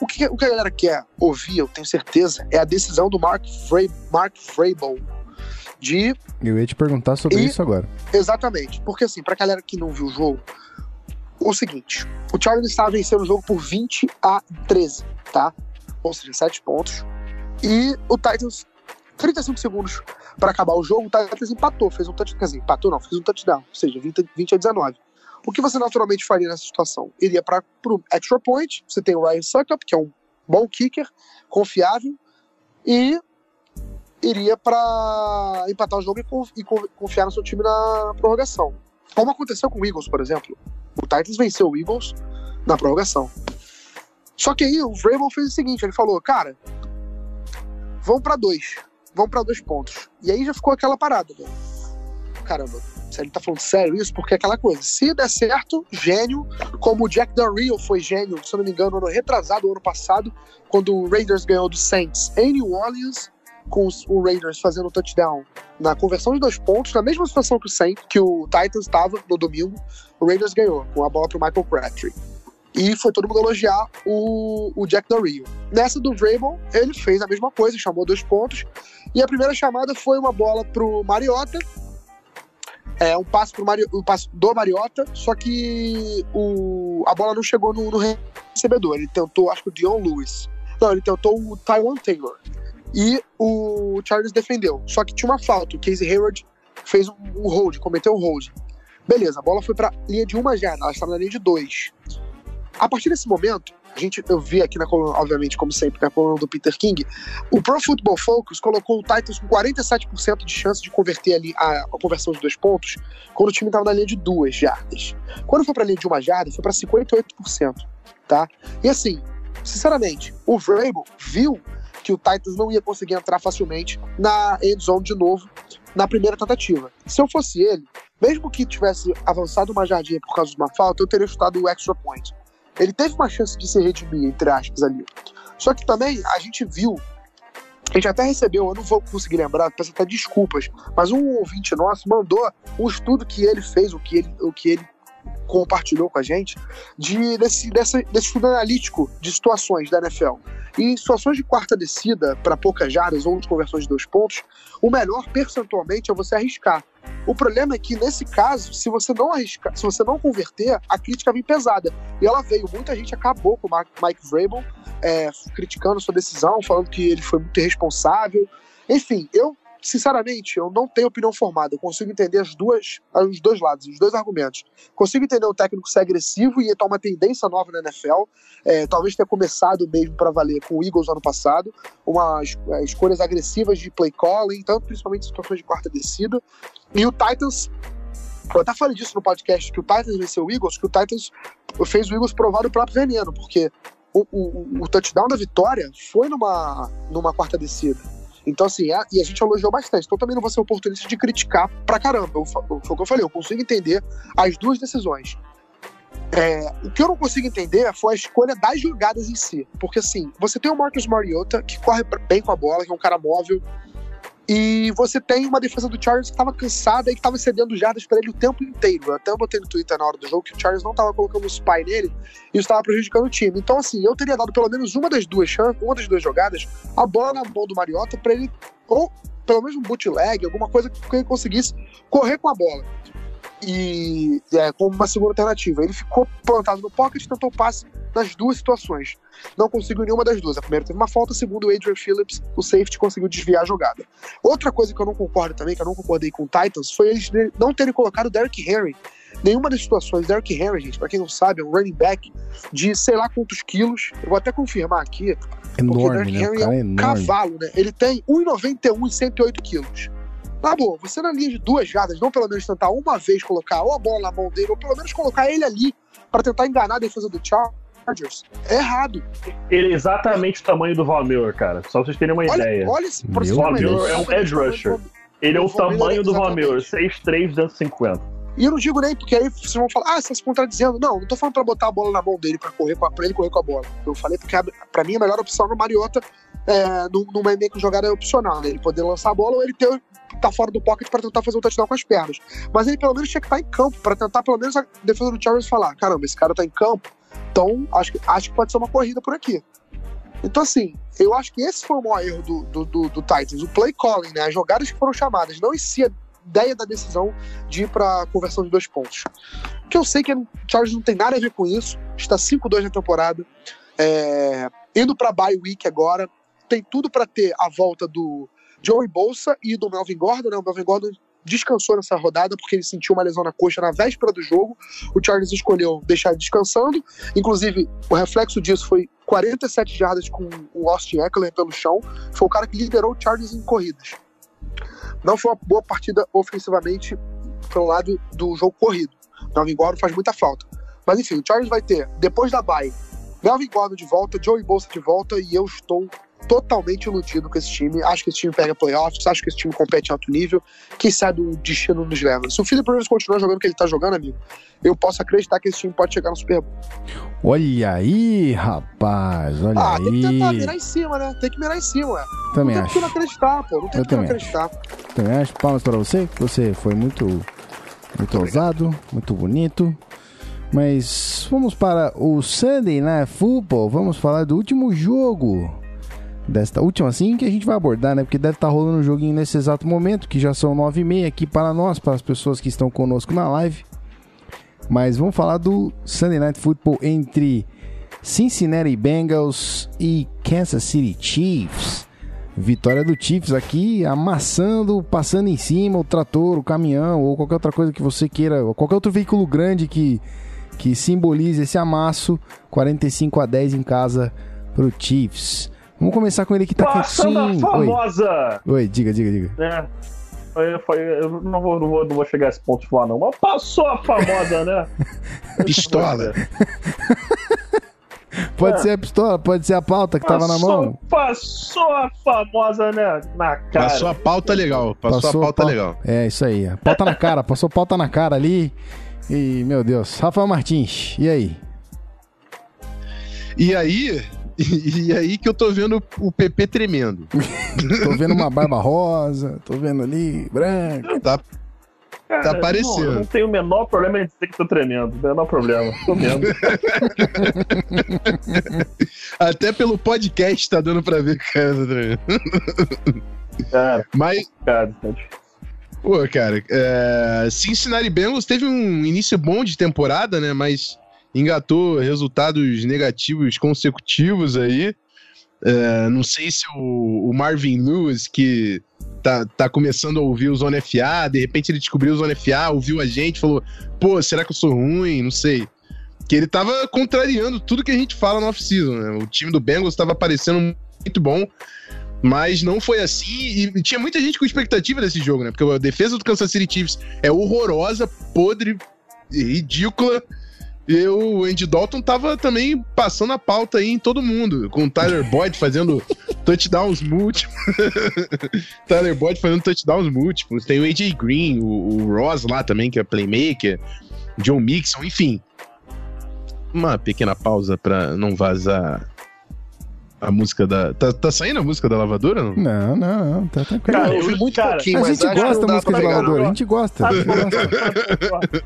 o que, o que a galera quer ouvir, eu tenho certeza, é a decisão do Mark, Frey, Mark Frable de. Eu ia te perguntar sobre e, isso agora. Exatamente. Porque, assim, pra galera que não viu o jogo, o seguinte: o Chargers estava vencendo o jogo por 20 a 13, tá? Ou seja, 7 pontos. E o Titans, 35 segundos para acabar o jogo, o Titans empatou, fez um touchdown. Quer dizer, empatou não, fez um touchdown, ou seja, 20, 20 a 19. O que você naturalmente faria nessa situação? Iria para o extra point, você tem o Ryan Suckup, que é um bom kicker, confiável, e iria para empatar o jogo e, confiar no seu time na prorrogação. Como aconteceu com o Eagles, por exemplo. O Titans venceu o Eagles na prorrogação. Só que aí o Vrabel fez o seguinte, ele falou, cara, vamos para dois, vamos para dois pontos. E aí já ficou aquela parada, né? Caramba, se ele tá falando sério isso, porque é aquela coisa, se der certo, gênio, como o Jack Del Rio foi gênio, se eu não me engano, ano retrasado, ano passado, quando o Raiders ganhou do Saints em New Orleans, com o Raiders fazendo touchdown na conversão de dois pontos, na mesma situação que o Saints, que o Titans estava no domingo, o Raiders ganhou com a bola pro Michael Crabtree. E foi todo mundo elogiar o, o Jack Rio. Nessa do Vrabel, ele fez a mesma coisa, chamou dois pontos. E a primeira chamada foi uma bola pro Mariota, é, um passe, pro Mari, um passe do Mariota, só que o, a bola não chegou no, no recebedor. Ele tentou, acho que o Dion Lewis. Não, ele tentou o Taiwan Taylor. E o Charles defendeu. Só que tinha uma falta. O Casey Hayward fez um hold, cometeu um hold. Beleza, a bola foi para linha de uma jarda, ela estava na linha de dois. A partir desse momento, a gente, eu vi aqui na coluna, obviamente, como sempre, na coluna do Peter King, o Pro Football Focus colocou o Titans com 47% de chance de converter ali a, a, conversão de dois pontos quando o time estava na linha de duas jardas. Quando foi para a linha de uma jarda, foi para 58%, tá? E assim, sinceramente, o Vrabel viu que o Titans não ia conseguir entrar facilmente na end zone de novo na primeira tentativa. Se eu fosse ele, mesmo que tivesse avançado uma jardinha por causa de uma falta, eu teria chutado o extra point. Ele teve uma chance de se redimir, entre aspas, ali. Só que também a gente viu, a gente até recebeu, eu não vou conseguir lembrar, peço até desculpas, mas um ouvinte nosso mandou um estudo que ele fez, o que ele, o que ele compartilhou com a gente, de, desse, dessa, desse estudo analítico de situações da NFL. E em situações de quarta descida para poucas jardas ou de conversões de dois pontos, o melhor percentualmente é você arriscar. O problema é que nesse caso, se você não arriscar, se você não converter, a crítica vem pesada. E ela veio, muita gente acabou com o Mike Vrabel, é, criticando sua decisão, falando que ele foi muito irresponsável. Enfim, eu sinceramente, eu não tenho opinião formada. Eu consigo entender as duas, os dois lados, os dois argumentos. Consigo entender o técnico ser agressivo e tomar uma tendência nova na NFL. É, talvez tenha começado mesmo para valer com o Eagles ano passado, umas é, escolhas agressivas de play calling, tanto principalmente em situações de quarta descida. E o Titans eu até falei disso no podcast, que o Titans venceu o Eagles, que o Titans fez o Eagles provar o próprio veneno, porque o, o, o touchdown da vitória foi numa, numa quarta descida. Então, assim, é, e a gente elogiou bastante. Então, também não vou ser oportunista de criticar pra caramba. Foi o que eu falei, eu consigo entender as duas decisões. É, o que eu não consigo entender foi a escolha das jogadas em si. Porque, assim, você tem o Marcus Mariota, que corre bem com a bola, que é um cara móvel, e você tem uma defesa do Chargers que estava cansada e que estava cedendo jardas para ele o tempo inteiro. Eu até botei no Twitter na hora do jogo que o Chargers não estava colocando o spy nele e estava prejudicando o time. Então, assim, eu teria dado pelo menos uma das duas chances, uma das duas jogadas, a bola na mão do Mariota para ele, ou pelo menos um bootleg, alguma coisa que ele conseguisse correr com a bola e é, como uma segunda alternativa. Ele ficou plantado no pocket e tentou passe nas duas situações. Não conseguiu nenhuma das duas. A primeira teve uma falta, a segunda, o Adrian Phillips, o safety, conseguiu desviar a jogada. Outra coisa que eu não concordo também, que eu não concordei com o Titans, foi eles não terem colocado o Derrick Henry. Nenhuma das situações, Derrick Henry, gente, pra quem não sabe, é um running back de sei lá quantos quilos. Eu vou até confirmar aqui. Enorme, porque o Derrick né? Henry é um enorme. cavalo, né? Ele tem 1,91 e 108 quilos. Tá bom, você na linha de duas jardas, não pelo menos tentar uma vez colocar ou a bola na mão dele, ou pelo menos colocar ele ali para tentar enganar a defesa do Chargers, é errado. Ele é exatamente o tamanho do Von Miller, cara. Só pra vocês terem uma Olha, ideia. olha esse Von Miller é um edge rusher. Ele é o, O tamanho do. Miller, 6'3", 250. E eu não digo nem, porque aí vocês vão falar, ah, você tá se contradizendo. Não, não tô falando pra botar a bola na mão dele pra, correr, com a- pra ele correr com a bola. Eu falei porque a- pra mim a melhor opção no Mariota é, num- numa meio que jogada opcional, né? Ele poder lançar a bola ou ele ter, tá fora do pocket pra tentar fazer um touchdown com as pernas. Mas ele pelo menos tinha que estar em campo pra tentar pelo menos a defesa do Chargers falar, caramba, esse cara tá em campo, então acho que, acho que pode ser uma corrida por aqui. Então, assim, eu acho que esse foi o maior erro do, do, do, do Titans, o play calling, né? As jogadas que foram chamadas, não em si a ideia da decisão de ir pra conversão de dois pontos. Que eu sei que o Chargers não tem nada a ver com isso, está 5-2 na temporada, é, indo pra bye week agora, tem tudo pra ter a volta do Joey Bolsa e do Melvin Gordon, né? O Melvin Gordon descansou nessa rodada porque ele sentiu uma lesão na coxa na véspera do jogo. O Chargers escolheu deixar descansando. Inclusive, o reflexo disso foi 47 jardas com o Austin Eckler pelo chão. Foi o cara que liderou o Chargers em corridas. Não foi uma boa partida ofensivamente pelo lado do jogo corrido. Melvin Gordon faz muita falta. Mas enfim, o Chargers vai ter, depois da bye, Melvin Gordon de volta, Joey Bolsa de volta e eu estou totalmente iludido com esse time. Acho que esse time pega playoffs, acho que esse time compete em alto nível. Quem sabe o destino nos leva. Se o Philip Rivers continuar jogando o que ele tá jogando, amigo, eu posso acreditar que esse time pode chegar no Super Bowl. Olha aí, rapaz, olha Ah, tem que tentar aí. mirar em cima, né? Tem que mirar em cima. Também não tem acho. que não acreditar, pô. Não tem Eu que não acreditar. Também acho. Palmas para você, que você foi muito, muito ousado, muito bonito. Mas vamos para o Sunday Night Football. Vamos falar do último jogo desta última, assim, que a gente vai abordar, né? Porque deve estar rolando um joguinho nesse exato momento, que já são nove e meia aqui para nós, para as pessoas que estão conosco na live. Mas vamos falar do Sunday Night Football entre Cincinnati Bengals e Kansas City Chiefs. Vitória do Chiefs aqui, amassando, passando em cima o trator, o caminhão ou qualquer outra coisa que você queira, qualquer outro veículo grande que, que simbolize esse amasso. 45 a 10 em casa pro Chiefs. Vamos começar com ele que tá Passando a quietinho. Oi. famosa! Oi, diga, diga, diga. Foi, foi, eu não vou, não, vou, não vou chegar a esse ponto de falar, não. Mas passou a famosa, né? Pistola. Pode É. ser a pistola, pode ser a pauta que tava na Passou- mão. Passou a famosa, né? Na cara. Passou a pauta legal. Passou, a pauta pau- legal. É, isso aí. a Pauta na cara, passou pauta na cara ali. E, meu Deus, Rafael Martins, e aí? E aí. E aí que eu tô vendo o PP tremendo. Tô vendo uma barba rosa, tô vendo ali, branca. Tá, Cara, tá aparecendo. Não, eu não tenho o menor problema em dizer que tô tremendo. Menor problema. Tô vendo. até pelo podcast tá dando pra ver que o cara tá tremendo. Cara, Mas, cara, gente. pô, cara, é, Cincinnati Bengals teve um início bom de temporada, né? Mas engatou resultados negativos consecutivos aí. É, não sei se o, o Marvin Lewis, que tá, tá começando a ouvir o Zona FA, de repente ele descobriu o Zona FA, ouviu a gente, falou: pô, será que eu sou ruim? Não sei. Que ele tava contrariando tudo que a gente fala no off-season, né? O time do Bengals tava parecendo muito bom, mas não foi assim. E tinha muita gente com expectativa desse jogo, né? Porque a defesa do Kansas City Chiefs é horrorosa, podre, ridícula. E o Andy Dalton tava também passando a pauta aí em todo mundo, com o Tyler Boyd fazendo touchdowns múltiplos. Tyler Boyd fazendo touchdowns múltiplos. Tem o AJ Green, o, o Ross lá também, que é playmaker, John Mixon, enfim. Uma pequena pausa pra não vazar a música da. Tá, tá saindo a música da lavadora? Não? Não, não, não, tá tranquilo. Cara, Eu ouvi eu- muito cara, pouquinho, a mas gente acho que gosta da música pegar, lavadora, a gente gosta. A gente.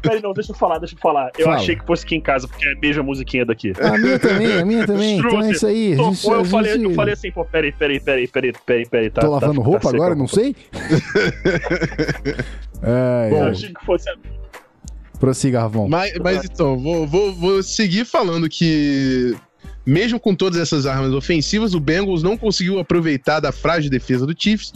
Peraí, não, deixa eu falar, deixa eu falar. Eu Fala. achei que fosse aqui em casa, porque é a mesma musiquinha daqui. A minha também, a minha também. Então é isso aí. A Tocou, gente, a eu, falei, gente- eu falei assim, pô, peraí, peraí, peraí, peraí, peraí, peraí, tá. Tô tá- lavando tá roupa seca agora, a não sei? Ai, Eu ai. achei que fosse a Prossiga, Ravon. Mas, mas então, vou, vou, vou seguir falando que, mesmo com todas essas armas ofensivas, o Bengals não conseguiu aproveitar da frágil defesa do Chiefs,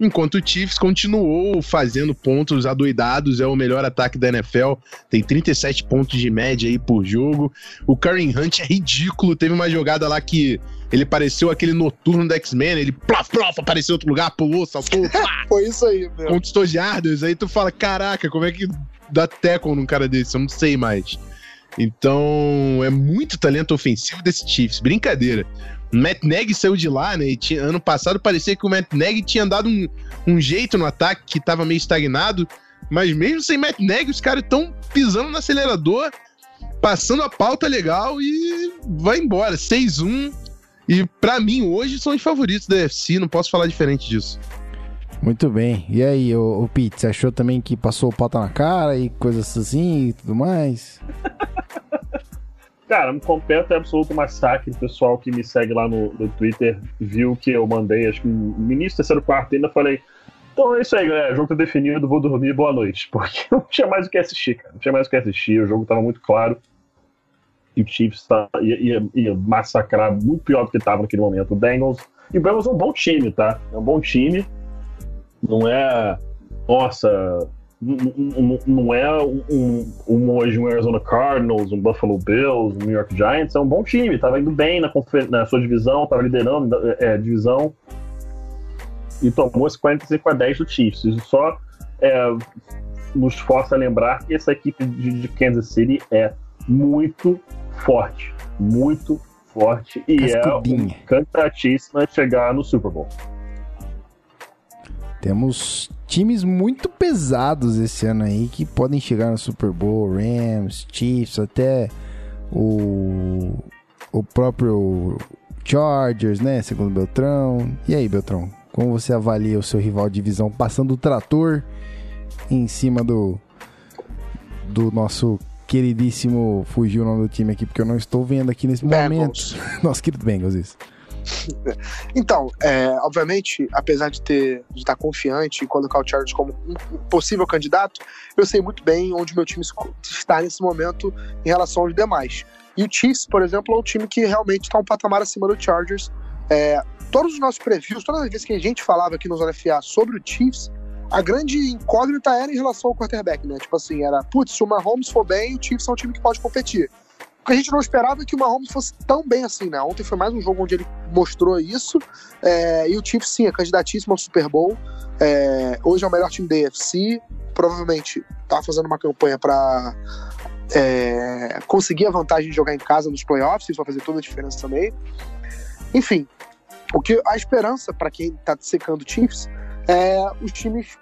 enquanto o Chiefs continuou fazendo pontos adoidados, é o melhor ataque da NFL, tem 37 pontos de média aí por jogo. O Karen Hunt é ridículo, teve uma jogada lá que ele pareceu aquele noturno do X-Men, ele plof, plof, apareceu em outro lugar, pulou, saltou, Foi isso aí, meu. conquistou jardas, aí tu fala, caraca, como é que dá tackle num cara desse? Eu não sei mais. Então, é muito talento ofensivo desse Chiefs, brincadeira. Matt Nagy saiu de lá, né? Tinha, ano passado parecia que o Matt Nagy tinha dado um, um jeito no ataque que tava meio estagnado. Mas mesmo sem Matt Nagy, os caras estão pisando no acelerador, passando a pauta legal e vai embora. 6-1. E para mim, hoje, são os favoritos da UFC, não posso falar diferente disso. Muito bem. E aí, o, o Pete, você achou também que passou o pauta na cara e coisas assim e tudo mais? Cara, um completo e absoluto massacre. O pessoal que me segue lá no, no Twitter viu que eu mandei, acho que no início, terceiro quarto, ainda falei. Então é isso aí, galera. O jogo tá definido, vou dormir, boa noite. Porque não tinha mais o que assistir, cara. Não tinha mais o que assistir, o jogo tava muito claro. E o Chiefs tá, ia, ia, ia massacrar muito pior do que tava naquele momento. O Bengals. E o Bengals é um bom time, tá? É um bom time. Não é. Nossa, não é um, um, hoje um Arizona Cardinals, um Buffalo Bills, um New York Giants, é um bom time, estava indo bem na, na sua divisão, estava liderando a é, divisão e tomou esse 45 a 10 do Chiefs. Isso só é, nos força a lembrar que essa equipe de, de, Kansas City é muito forte, muito forte e Cascudinha. é um candidatíssima a chegar no Super Bowl. Temos times muito pesados esse ano aí que podem chegar no Super Bowl, Rams, Chiefs, até o, o próprio Chargers, né? Segundo Beltrão. E aí, Beltrão, como você avalia o seu rival de divisão passando o trator em cima do do nosso queridíssimo, fugiu o nome do time aqui porque eu não estou vendo aqui nesse Bengals. momento. Nosso querido Bengals, isso. Então, é, obviamente, apesar de ter de estar confiante e colocar o Chargers como um possível candidato, eu sei muito bem onde meu time está nesse momento em relação aos demais. E o Chiefs, por exemplo, é um time que realmente está um patamar acima do Chargers. É, todos os nossos previews, todas as vezes que a gente falava aqui no Zona FA sobre o Chiefs, a grande incógnita era em relação ao quarterback, né? Tipo assim, era, putz, se o Mahomes for bem, o Chiefs é um time que pode competir. Porque a gente não esperava que o Mahomes fosse tão bem assim, né? Ontem foi mais um jogo onde ele mostrou isso. É, e o Chiefs, sim, é candidatíssimo ao Super Bowl. É, hoje é o melhor time da AFC. Provavelmente tá fazendo uma campanha para é, conseguir a vantagem de jogar em casa nos playoffs. Isso vai fazer toda a diferença também. Enfim, o que a esperança para quem tá secando o Chiefs é os times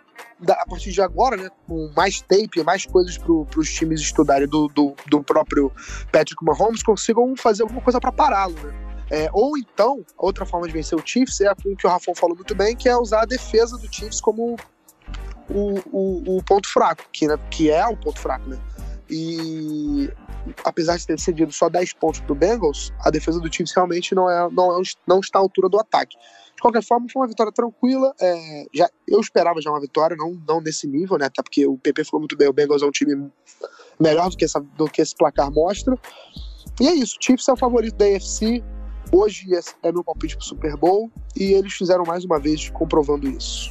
a partir de agora, né, com mais tape, mais coisas para os times estudarem do, do, do, próprio Patrick Mahomes, consigam fazer alguma coisa para pará-lo, né? É, ou então, outra forma de vencer o Chiefs é o que o Rafão falou muito bem, que é usar a defesa do Chiefs como o, o, o ponto fraco, que, né, que é o ponto fraco, né? E apesar de ter cedido só 10 pontos para o Bengals, a defesa do Chiefs realmente não, é, não, é, não está à altura do ataque. De qualquer forma, foi uma vitória tranquila. É, já, eu esperava já uma vitória, não, não nesse nível, né? Até porque o PP falou muito bem, o Bengals é um time melhor do que, essa, do que esse placar mostra. E é isso, o Chiefs é o favorito da AFC. Hoje é, é meu palpite pro Super Bowl e eles fizeram mais uma vez comprovando isso.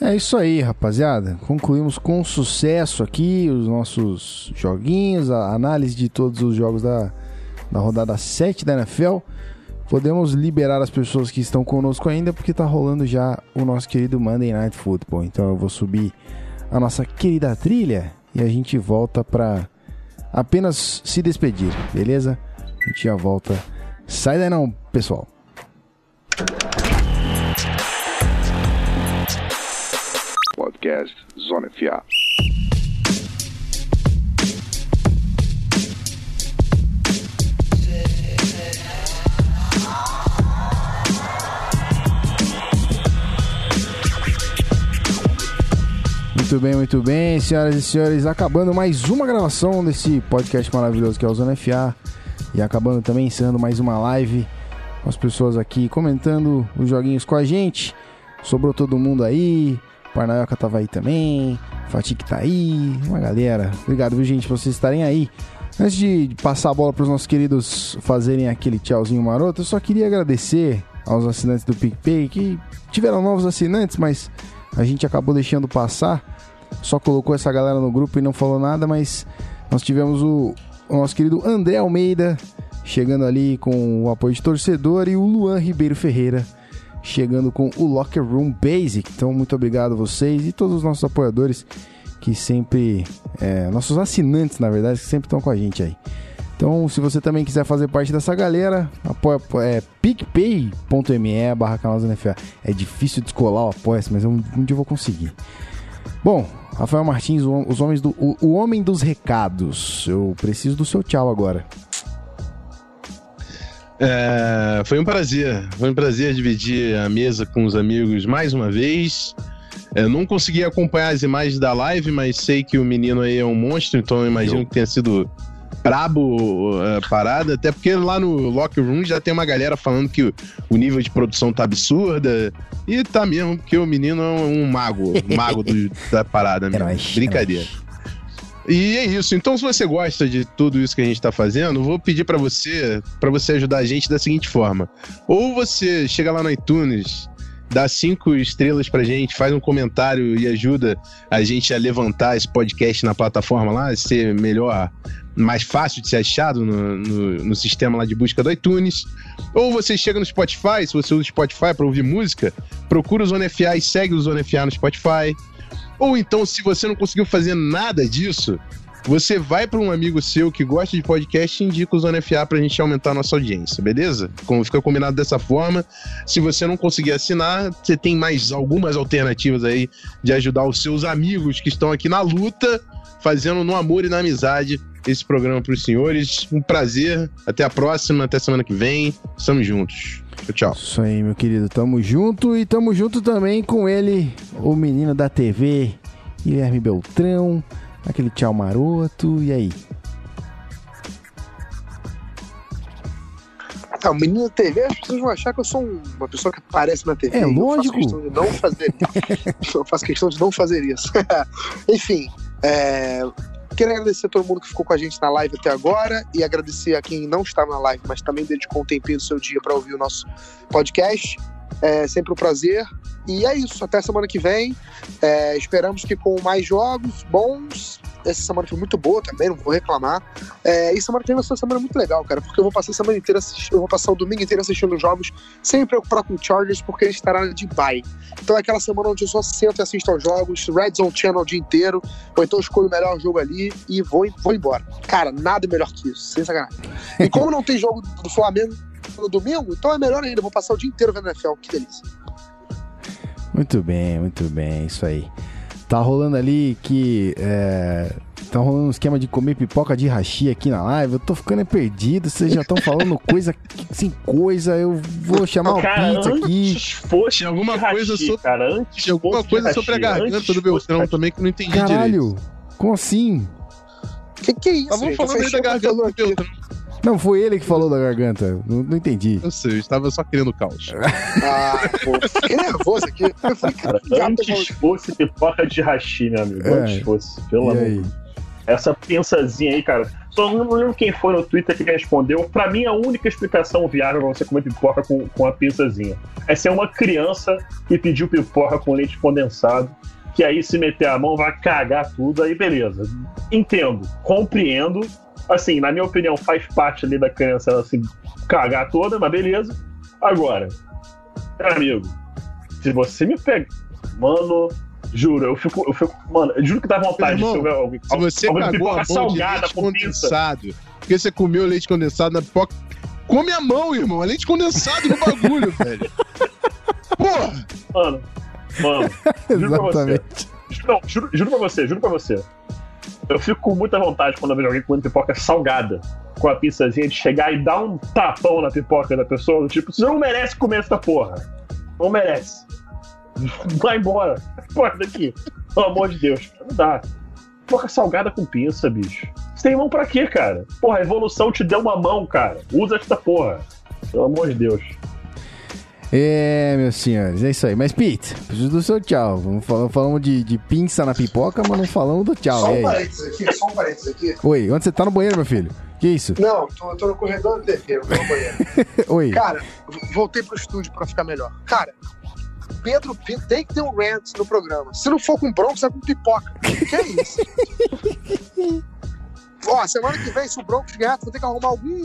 É isso aí, rapaziada. Concluímos com sucesso aqui os nossos joguinhos, a análise de todos os jogos da, da rodada 7 da NFL podemos liberar as pessoas que estão conosco ainda, porque tá rolando já o nosso querido Monday Night Football. Então eu vou subir a nossa querida trilha e a gente volta para apenas se despedir, beleza? A gente já volta. Sai daí não, pessoal. Podcast Zona FA. Muito bem, muito bem, senhoras e senhores. Acabando mais uma gravação desse podcast maravilhoso que é o Zona FA. E acabando também encerrando mais uma live com as pessoas aqui comentando os joguinhos com a gente. Sobrou todo mundo aí. Parnaioca tava aí também. Fatique tá aí. Uma galera. Obrigado, viu, gente, por vocês estarem aí. Antes de passar a bola para os nossos queridos fazerem aquele tchauzinho maroto, eu só queria agradecer aos assinantes do PicPay que tiveram novos assinantes, mas a gente acabou deixando passar só colocou essa galera no grupo e não falou nada, mas nós tivemos o, o nosso querido André Almeida chegando ali com o apoio de torcedor e o Luan Ribeiro Ferreira chegando com o Locker Room Basic. Então, muito obrigado a vocês e todos os nossos apoiadores que sempre, é, nossos assinantes, na verdade, que sempre estão com a gente aí. Então, se você também quiser fazer parte dessa galera, apoia, é picpay.me barra. É difícil descolar o apoia mas um, um dia eu vou conseguir. Bom, Rafael Martins, o, os homens do, o, o homem dos recados. Eu preciso do seu tchau agora. É, foi um prazer, foi um prazer dividir a mesa com os amigos mais uma vez. Eu é, não consegui acompanhar as imagens da live, mas sei que o menino aí é um monstro, então eu imagino que tenha sido brabo a uh, parada, até porque lá no Locker Room já tem uma galera falando que o, nível de produção tá absurda. E tá mesmo, porque o menino é um mago, um mago do, da parada mesmo. Brincadeira. E é isso. Então, se você gosta de tudo isso que a gente está fazendo, vou pedir para você, para você ajudar a gente da seguinte forma: ou você chega lá no iTunes, dá cinco estrelas pra gente, faz um comentário e ajuda a gente a levantar esse podcast na plataforma lá, ser melhor, mais fácil de ser achado no, no, no sistema lá de busca do iTunes. Ou você chega no Spotify, se você usa o Spotify para ouvir música, procura o Zona FA e segue o Zona FA no Spotify. Ou então, se você não conseguiu fazer nada disso, você vai para um amigo seu que gosta de podcast e indica o Zona FA para a gente aumentar a nossa audiência, beleza? Como fica combinado dessa forma. Se você não conseguir assinar, você tem mais algumas alternativas aí de ajudar os seus amigos que estão aqui na luta, fazendo no amor e na amizade esse programa para os senhores. Um prazer. Até a próxima, até semana que vem. Estamos juntos. Tchau. Isso aí, meu querido. Tamo junto e tamo junto também com ele, o menino da TV, Guilherme Beltrão. Aquele tchau maroto. E aí? Ah, o menino da TV, as pessoas vão achar que eu sou uma pessoa que aparece na TV. É lógico. Eu faço questão de não fazer, eu faço questão de não fazer isso. Enfim, é, Quero agradecer a todo mundo que ficou com a gente na live até agora e agradecer a quem não estava na live, mas também dedicou um tempinho do seu dia para ouvir o nosso podcast. É sempre um prazer. E é isso. Até semana que vem. É, esperamos que com mais jogos bons essa semana foi muito boa também, não vou reclamar. É, e semana que vem vai ser uma semana muito legal, cara, porque eu vou passar a semana inteira eu vou passar o domingo inteiro assistindo os jogos, sem me preocupar com o Chargers, porque ele estará de bye. Então é aquela semana onde eu só sento e assisto aos jogos, Red Zone Channel o dia inteiro, ou então escolho o melhor jogo ali e vou, vou embora. Cara, nada melhor que isso, sem sacanagem. E como não tem jogo do Flamengo no domingo, então é melhor ainda, eu vou passar o dia inteiro vendo NFL, que delícia. Muito bem, muito bem, isso aí. Tá rolando ali que. É, tá rolando um esquema de comer pipoca de hashi aqui na live. Eu tô ficando perdido. Vocês já estão falando coisa sem coisa. Eu vou chamar o pizza aqui. Fosse alguma coisa sobre. Cara, antes tinha alguma coisa sobre a garganta do Beltrão também que eu não entendi Caralho, direito. como assim? Que que é isso? Tava falando aí da garganta do Beltrão. Não, foi ele que falou da garganta. Não, não entendi. Eu sei, eu estava só querendo caos. ah, pô, fiquei nervoso aqui. Eu falei, cara, antes fosse pipoca de hashi, meu amigo. É. Antes fosse, pelo amor de Deus. Essa pensazinha aí, cara. Só não lembro quem foi no Twitter que respondeu. Pra mim, a única explicação viável pra você comer pipoca com, com a pinçazinha é ser uma criança que pediu pipoca com leite condensado que aí se meter a mão vai cagar tudo, aí beleza. Entendo, compreendo, assim, na minha opinião, faz parte ali da criança assim, cagar toda, mas beleza. Agora, amigo, se você me pega. Mano, juro, eu fico. Eu fico mano, eu juro que dá vontade irmão, de alguém. Se você cagou a mão salgada de leite condensado, porque você comeu leite condensado na pipoca. Come a mão, irmão. É leite condensado no bagulho, velho. Porra! Mano, mano. Juro Exatamente. pra você. Não, juro, juro pra você, juro pra você. Eu fico com muita vontade quando eu vejo alguém comendo pipoca salgada, com a pizzazinha, de chegar e dar um tapão na pipoca da pessoa, tipo, você não merece comer essa porra. Não merece. Vai embora. Porra daqui. Pelo amor de Deus. Não dá. Pipoca salgada com pinça, bicho. Você tem mão pra quê, cara? Porra, a evolução te deu uma mão, cara. Usa esta porra. Pelo amor de Deus. É, meus senhores, é isso aí. Mas, Pete, preciso do seu tchau. Falamos de, de pinça na pipoca, mas não falamos do tchau. Só um parênteses aqui, só um parênteses aqui. Oi, onde você tá no banheiro, meu filho? Que isso? Não, tô, tô no corredor do TV, no banheiro. Oi. Cara, voltei pro estúdio pra ficar melhor. Cara, Pedro Pinto tem que ter um rant no programa. Se não for com Broncos, é com pipoca. Que é isso? Ó, semana que vem, se o Broncos ganhar, vou ter que arrumar algum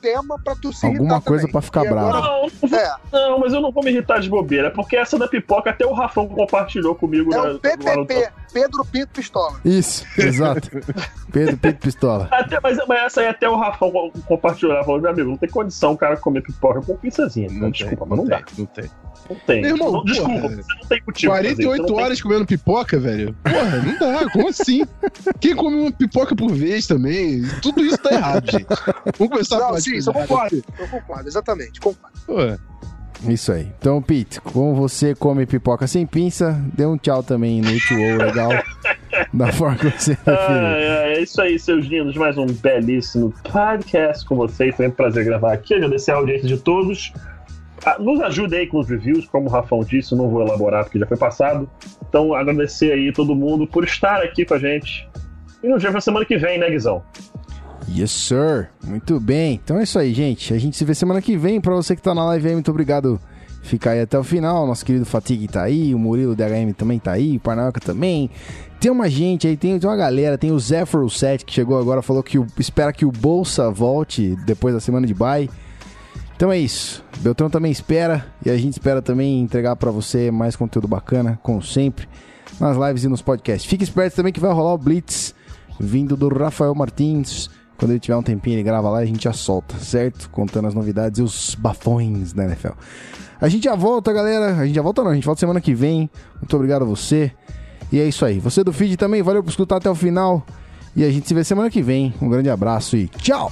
tema pra tu se Alguma coisa também. pra ficar bravo. agora- Não, não É, não, mas eu não vou me irritar de bobeira, porque essa da pipoca até o Rafão compartilhou comigo é na- o lá no- PPP, Pedro Pinto Pistola. Isso, exato. Pedro Pito Pistola. Até, mas, mas essa aí até o Rafão co- compartilhou. Ela falou, meu amigo, não tem condição o cara comer pipoca com pizzazinha. Não Não, tem, desculpa, mas não, tem, dá. não tem. Não tem. Meu irmão, Não- desculpa, porra, você não tem motivo. pra fazer isso, você 48 não tem- horas comendo pipoca, velho? Porra, não dá, como assim? Quem come uma pipoca por vez também? Tudo isso tá errado, gente. Vamos começar a Não, falar sim, eu concordo. Eu concordo, exatamente, concordo. Pô, Isso aí. Então, Pete, como você come pipoca sem pinça, dê um tchau também no UO legal. da forma que você. Ah, é, é isso aí, seus lindos. Mais um belíssimo podcast com vocês. Foi um prazer gravar aqui. Agradecer a audiência de todos. Ah, Nos ajude aí com os reviews, como o Rafão disse, não vou elaborar porque já foi passado. Então, agradecer aí todo mundo por estar aqui com a gente. E nos vemos na semana que vem, né, Guizão? Yes, sir. Muito bem. Então é isso aí, gente. A gente se vê semana que vem. Pra você que tá na live aí, muito obrigado por ficar aí até o final. Nosso querido Fatigue tá aí, o Murilo DHM também tá aí, o Parnaoca também. Tem uma gente aí, tem, tem uma galera, tem o Zephyr 7 que chegou agora, falou que o- espera que o Bolsa volte depois da semana de bye. Então é isso. Beltrão também espera e a gente espera também entregar pra você mais conteúdo bacana, como sempre, nas lives e nos podcasts. Fique esperto também que vai rolar o Blitz vindo do Rafael Martins. Quando ele tiver um tempinho, ele grava lá e a gente já solta, certo? Contando as novidades e os bafões da NFL. A gente já volta, galera. A gente já volta não, a gente volta semana que vem. Muito obrigado a você. E é isso aí. Você do feed também, valeu por escutar até o final. E a gente se vê semana que vem. Um grande abraço e tchau!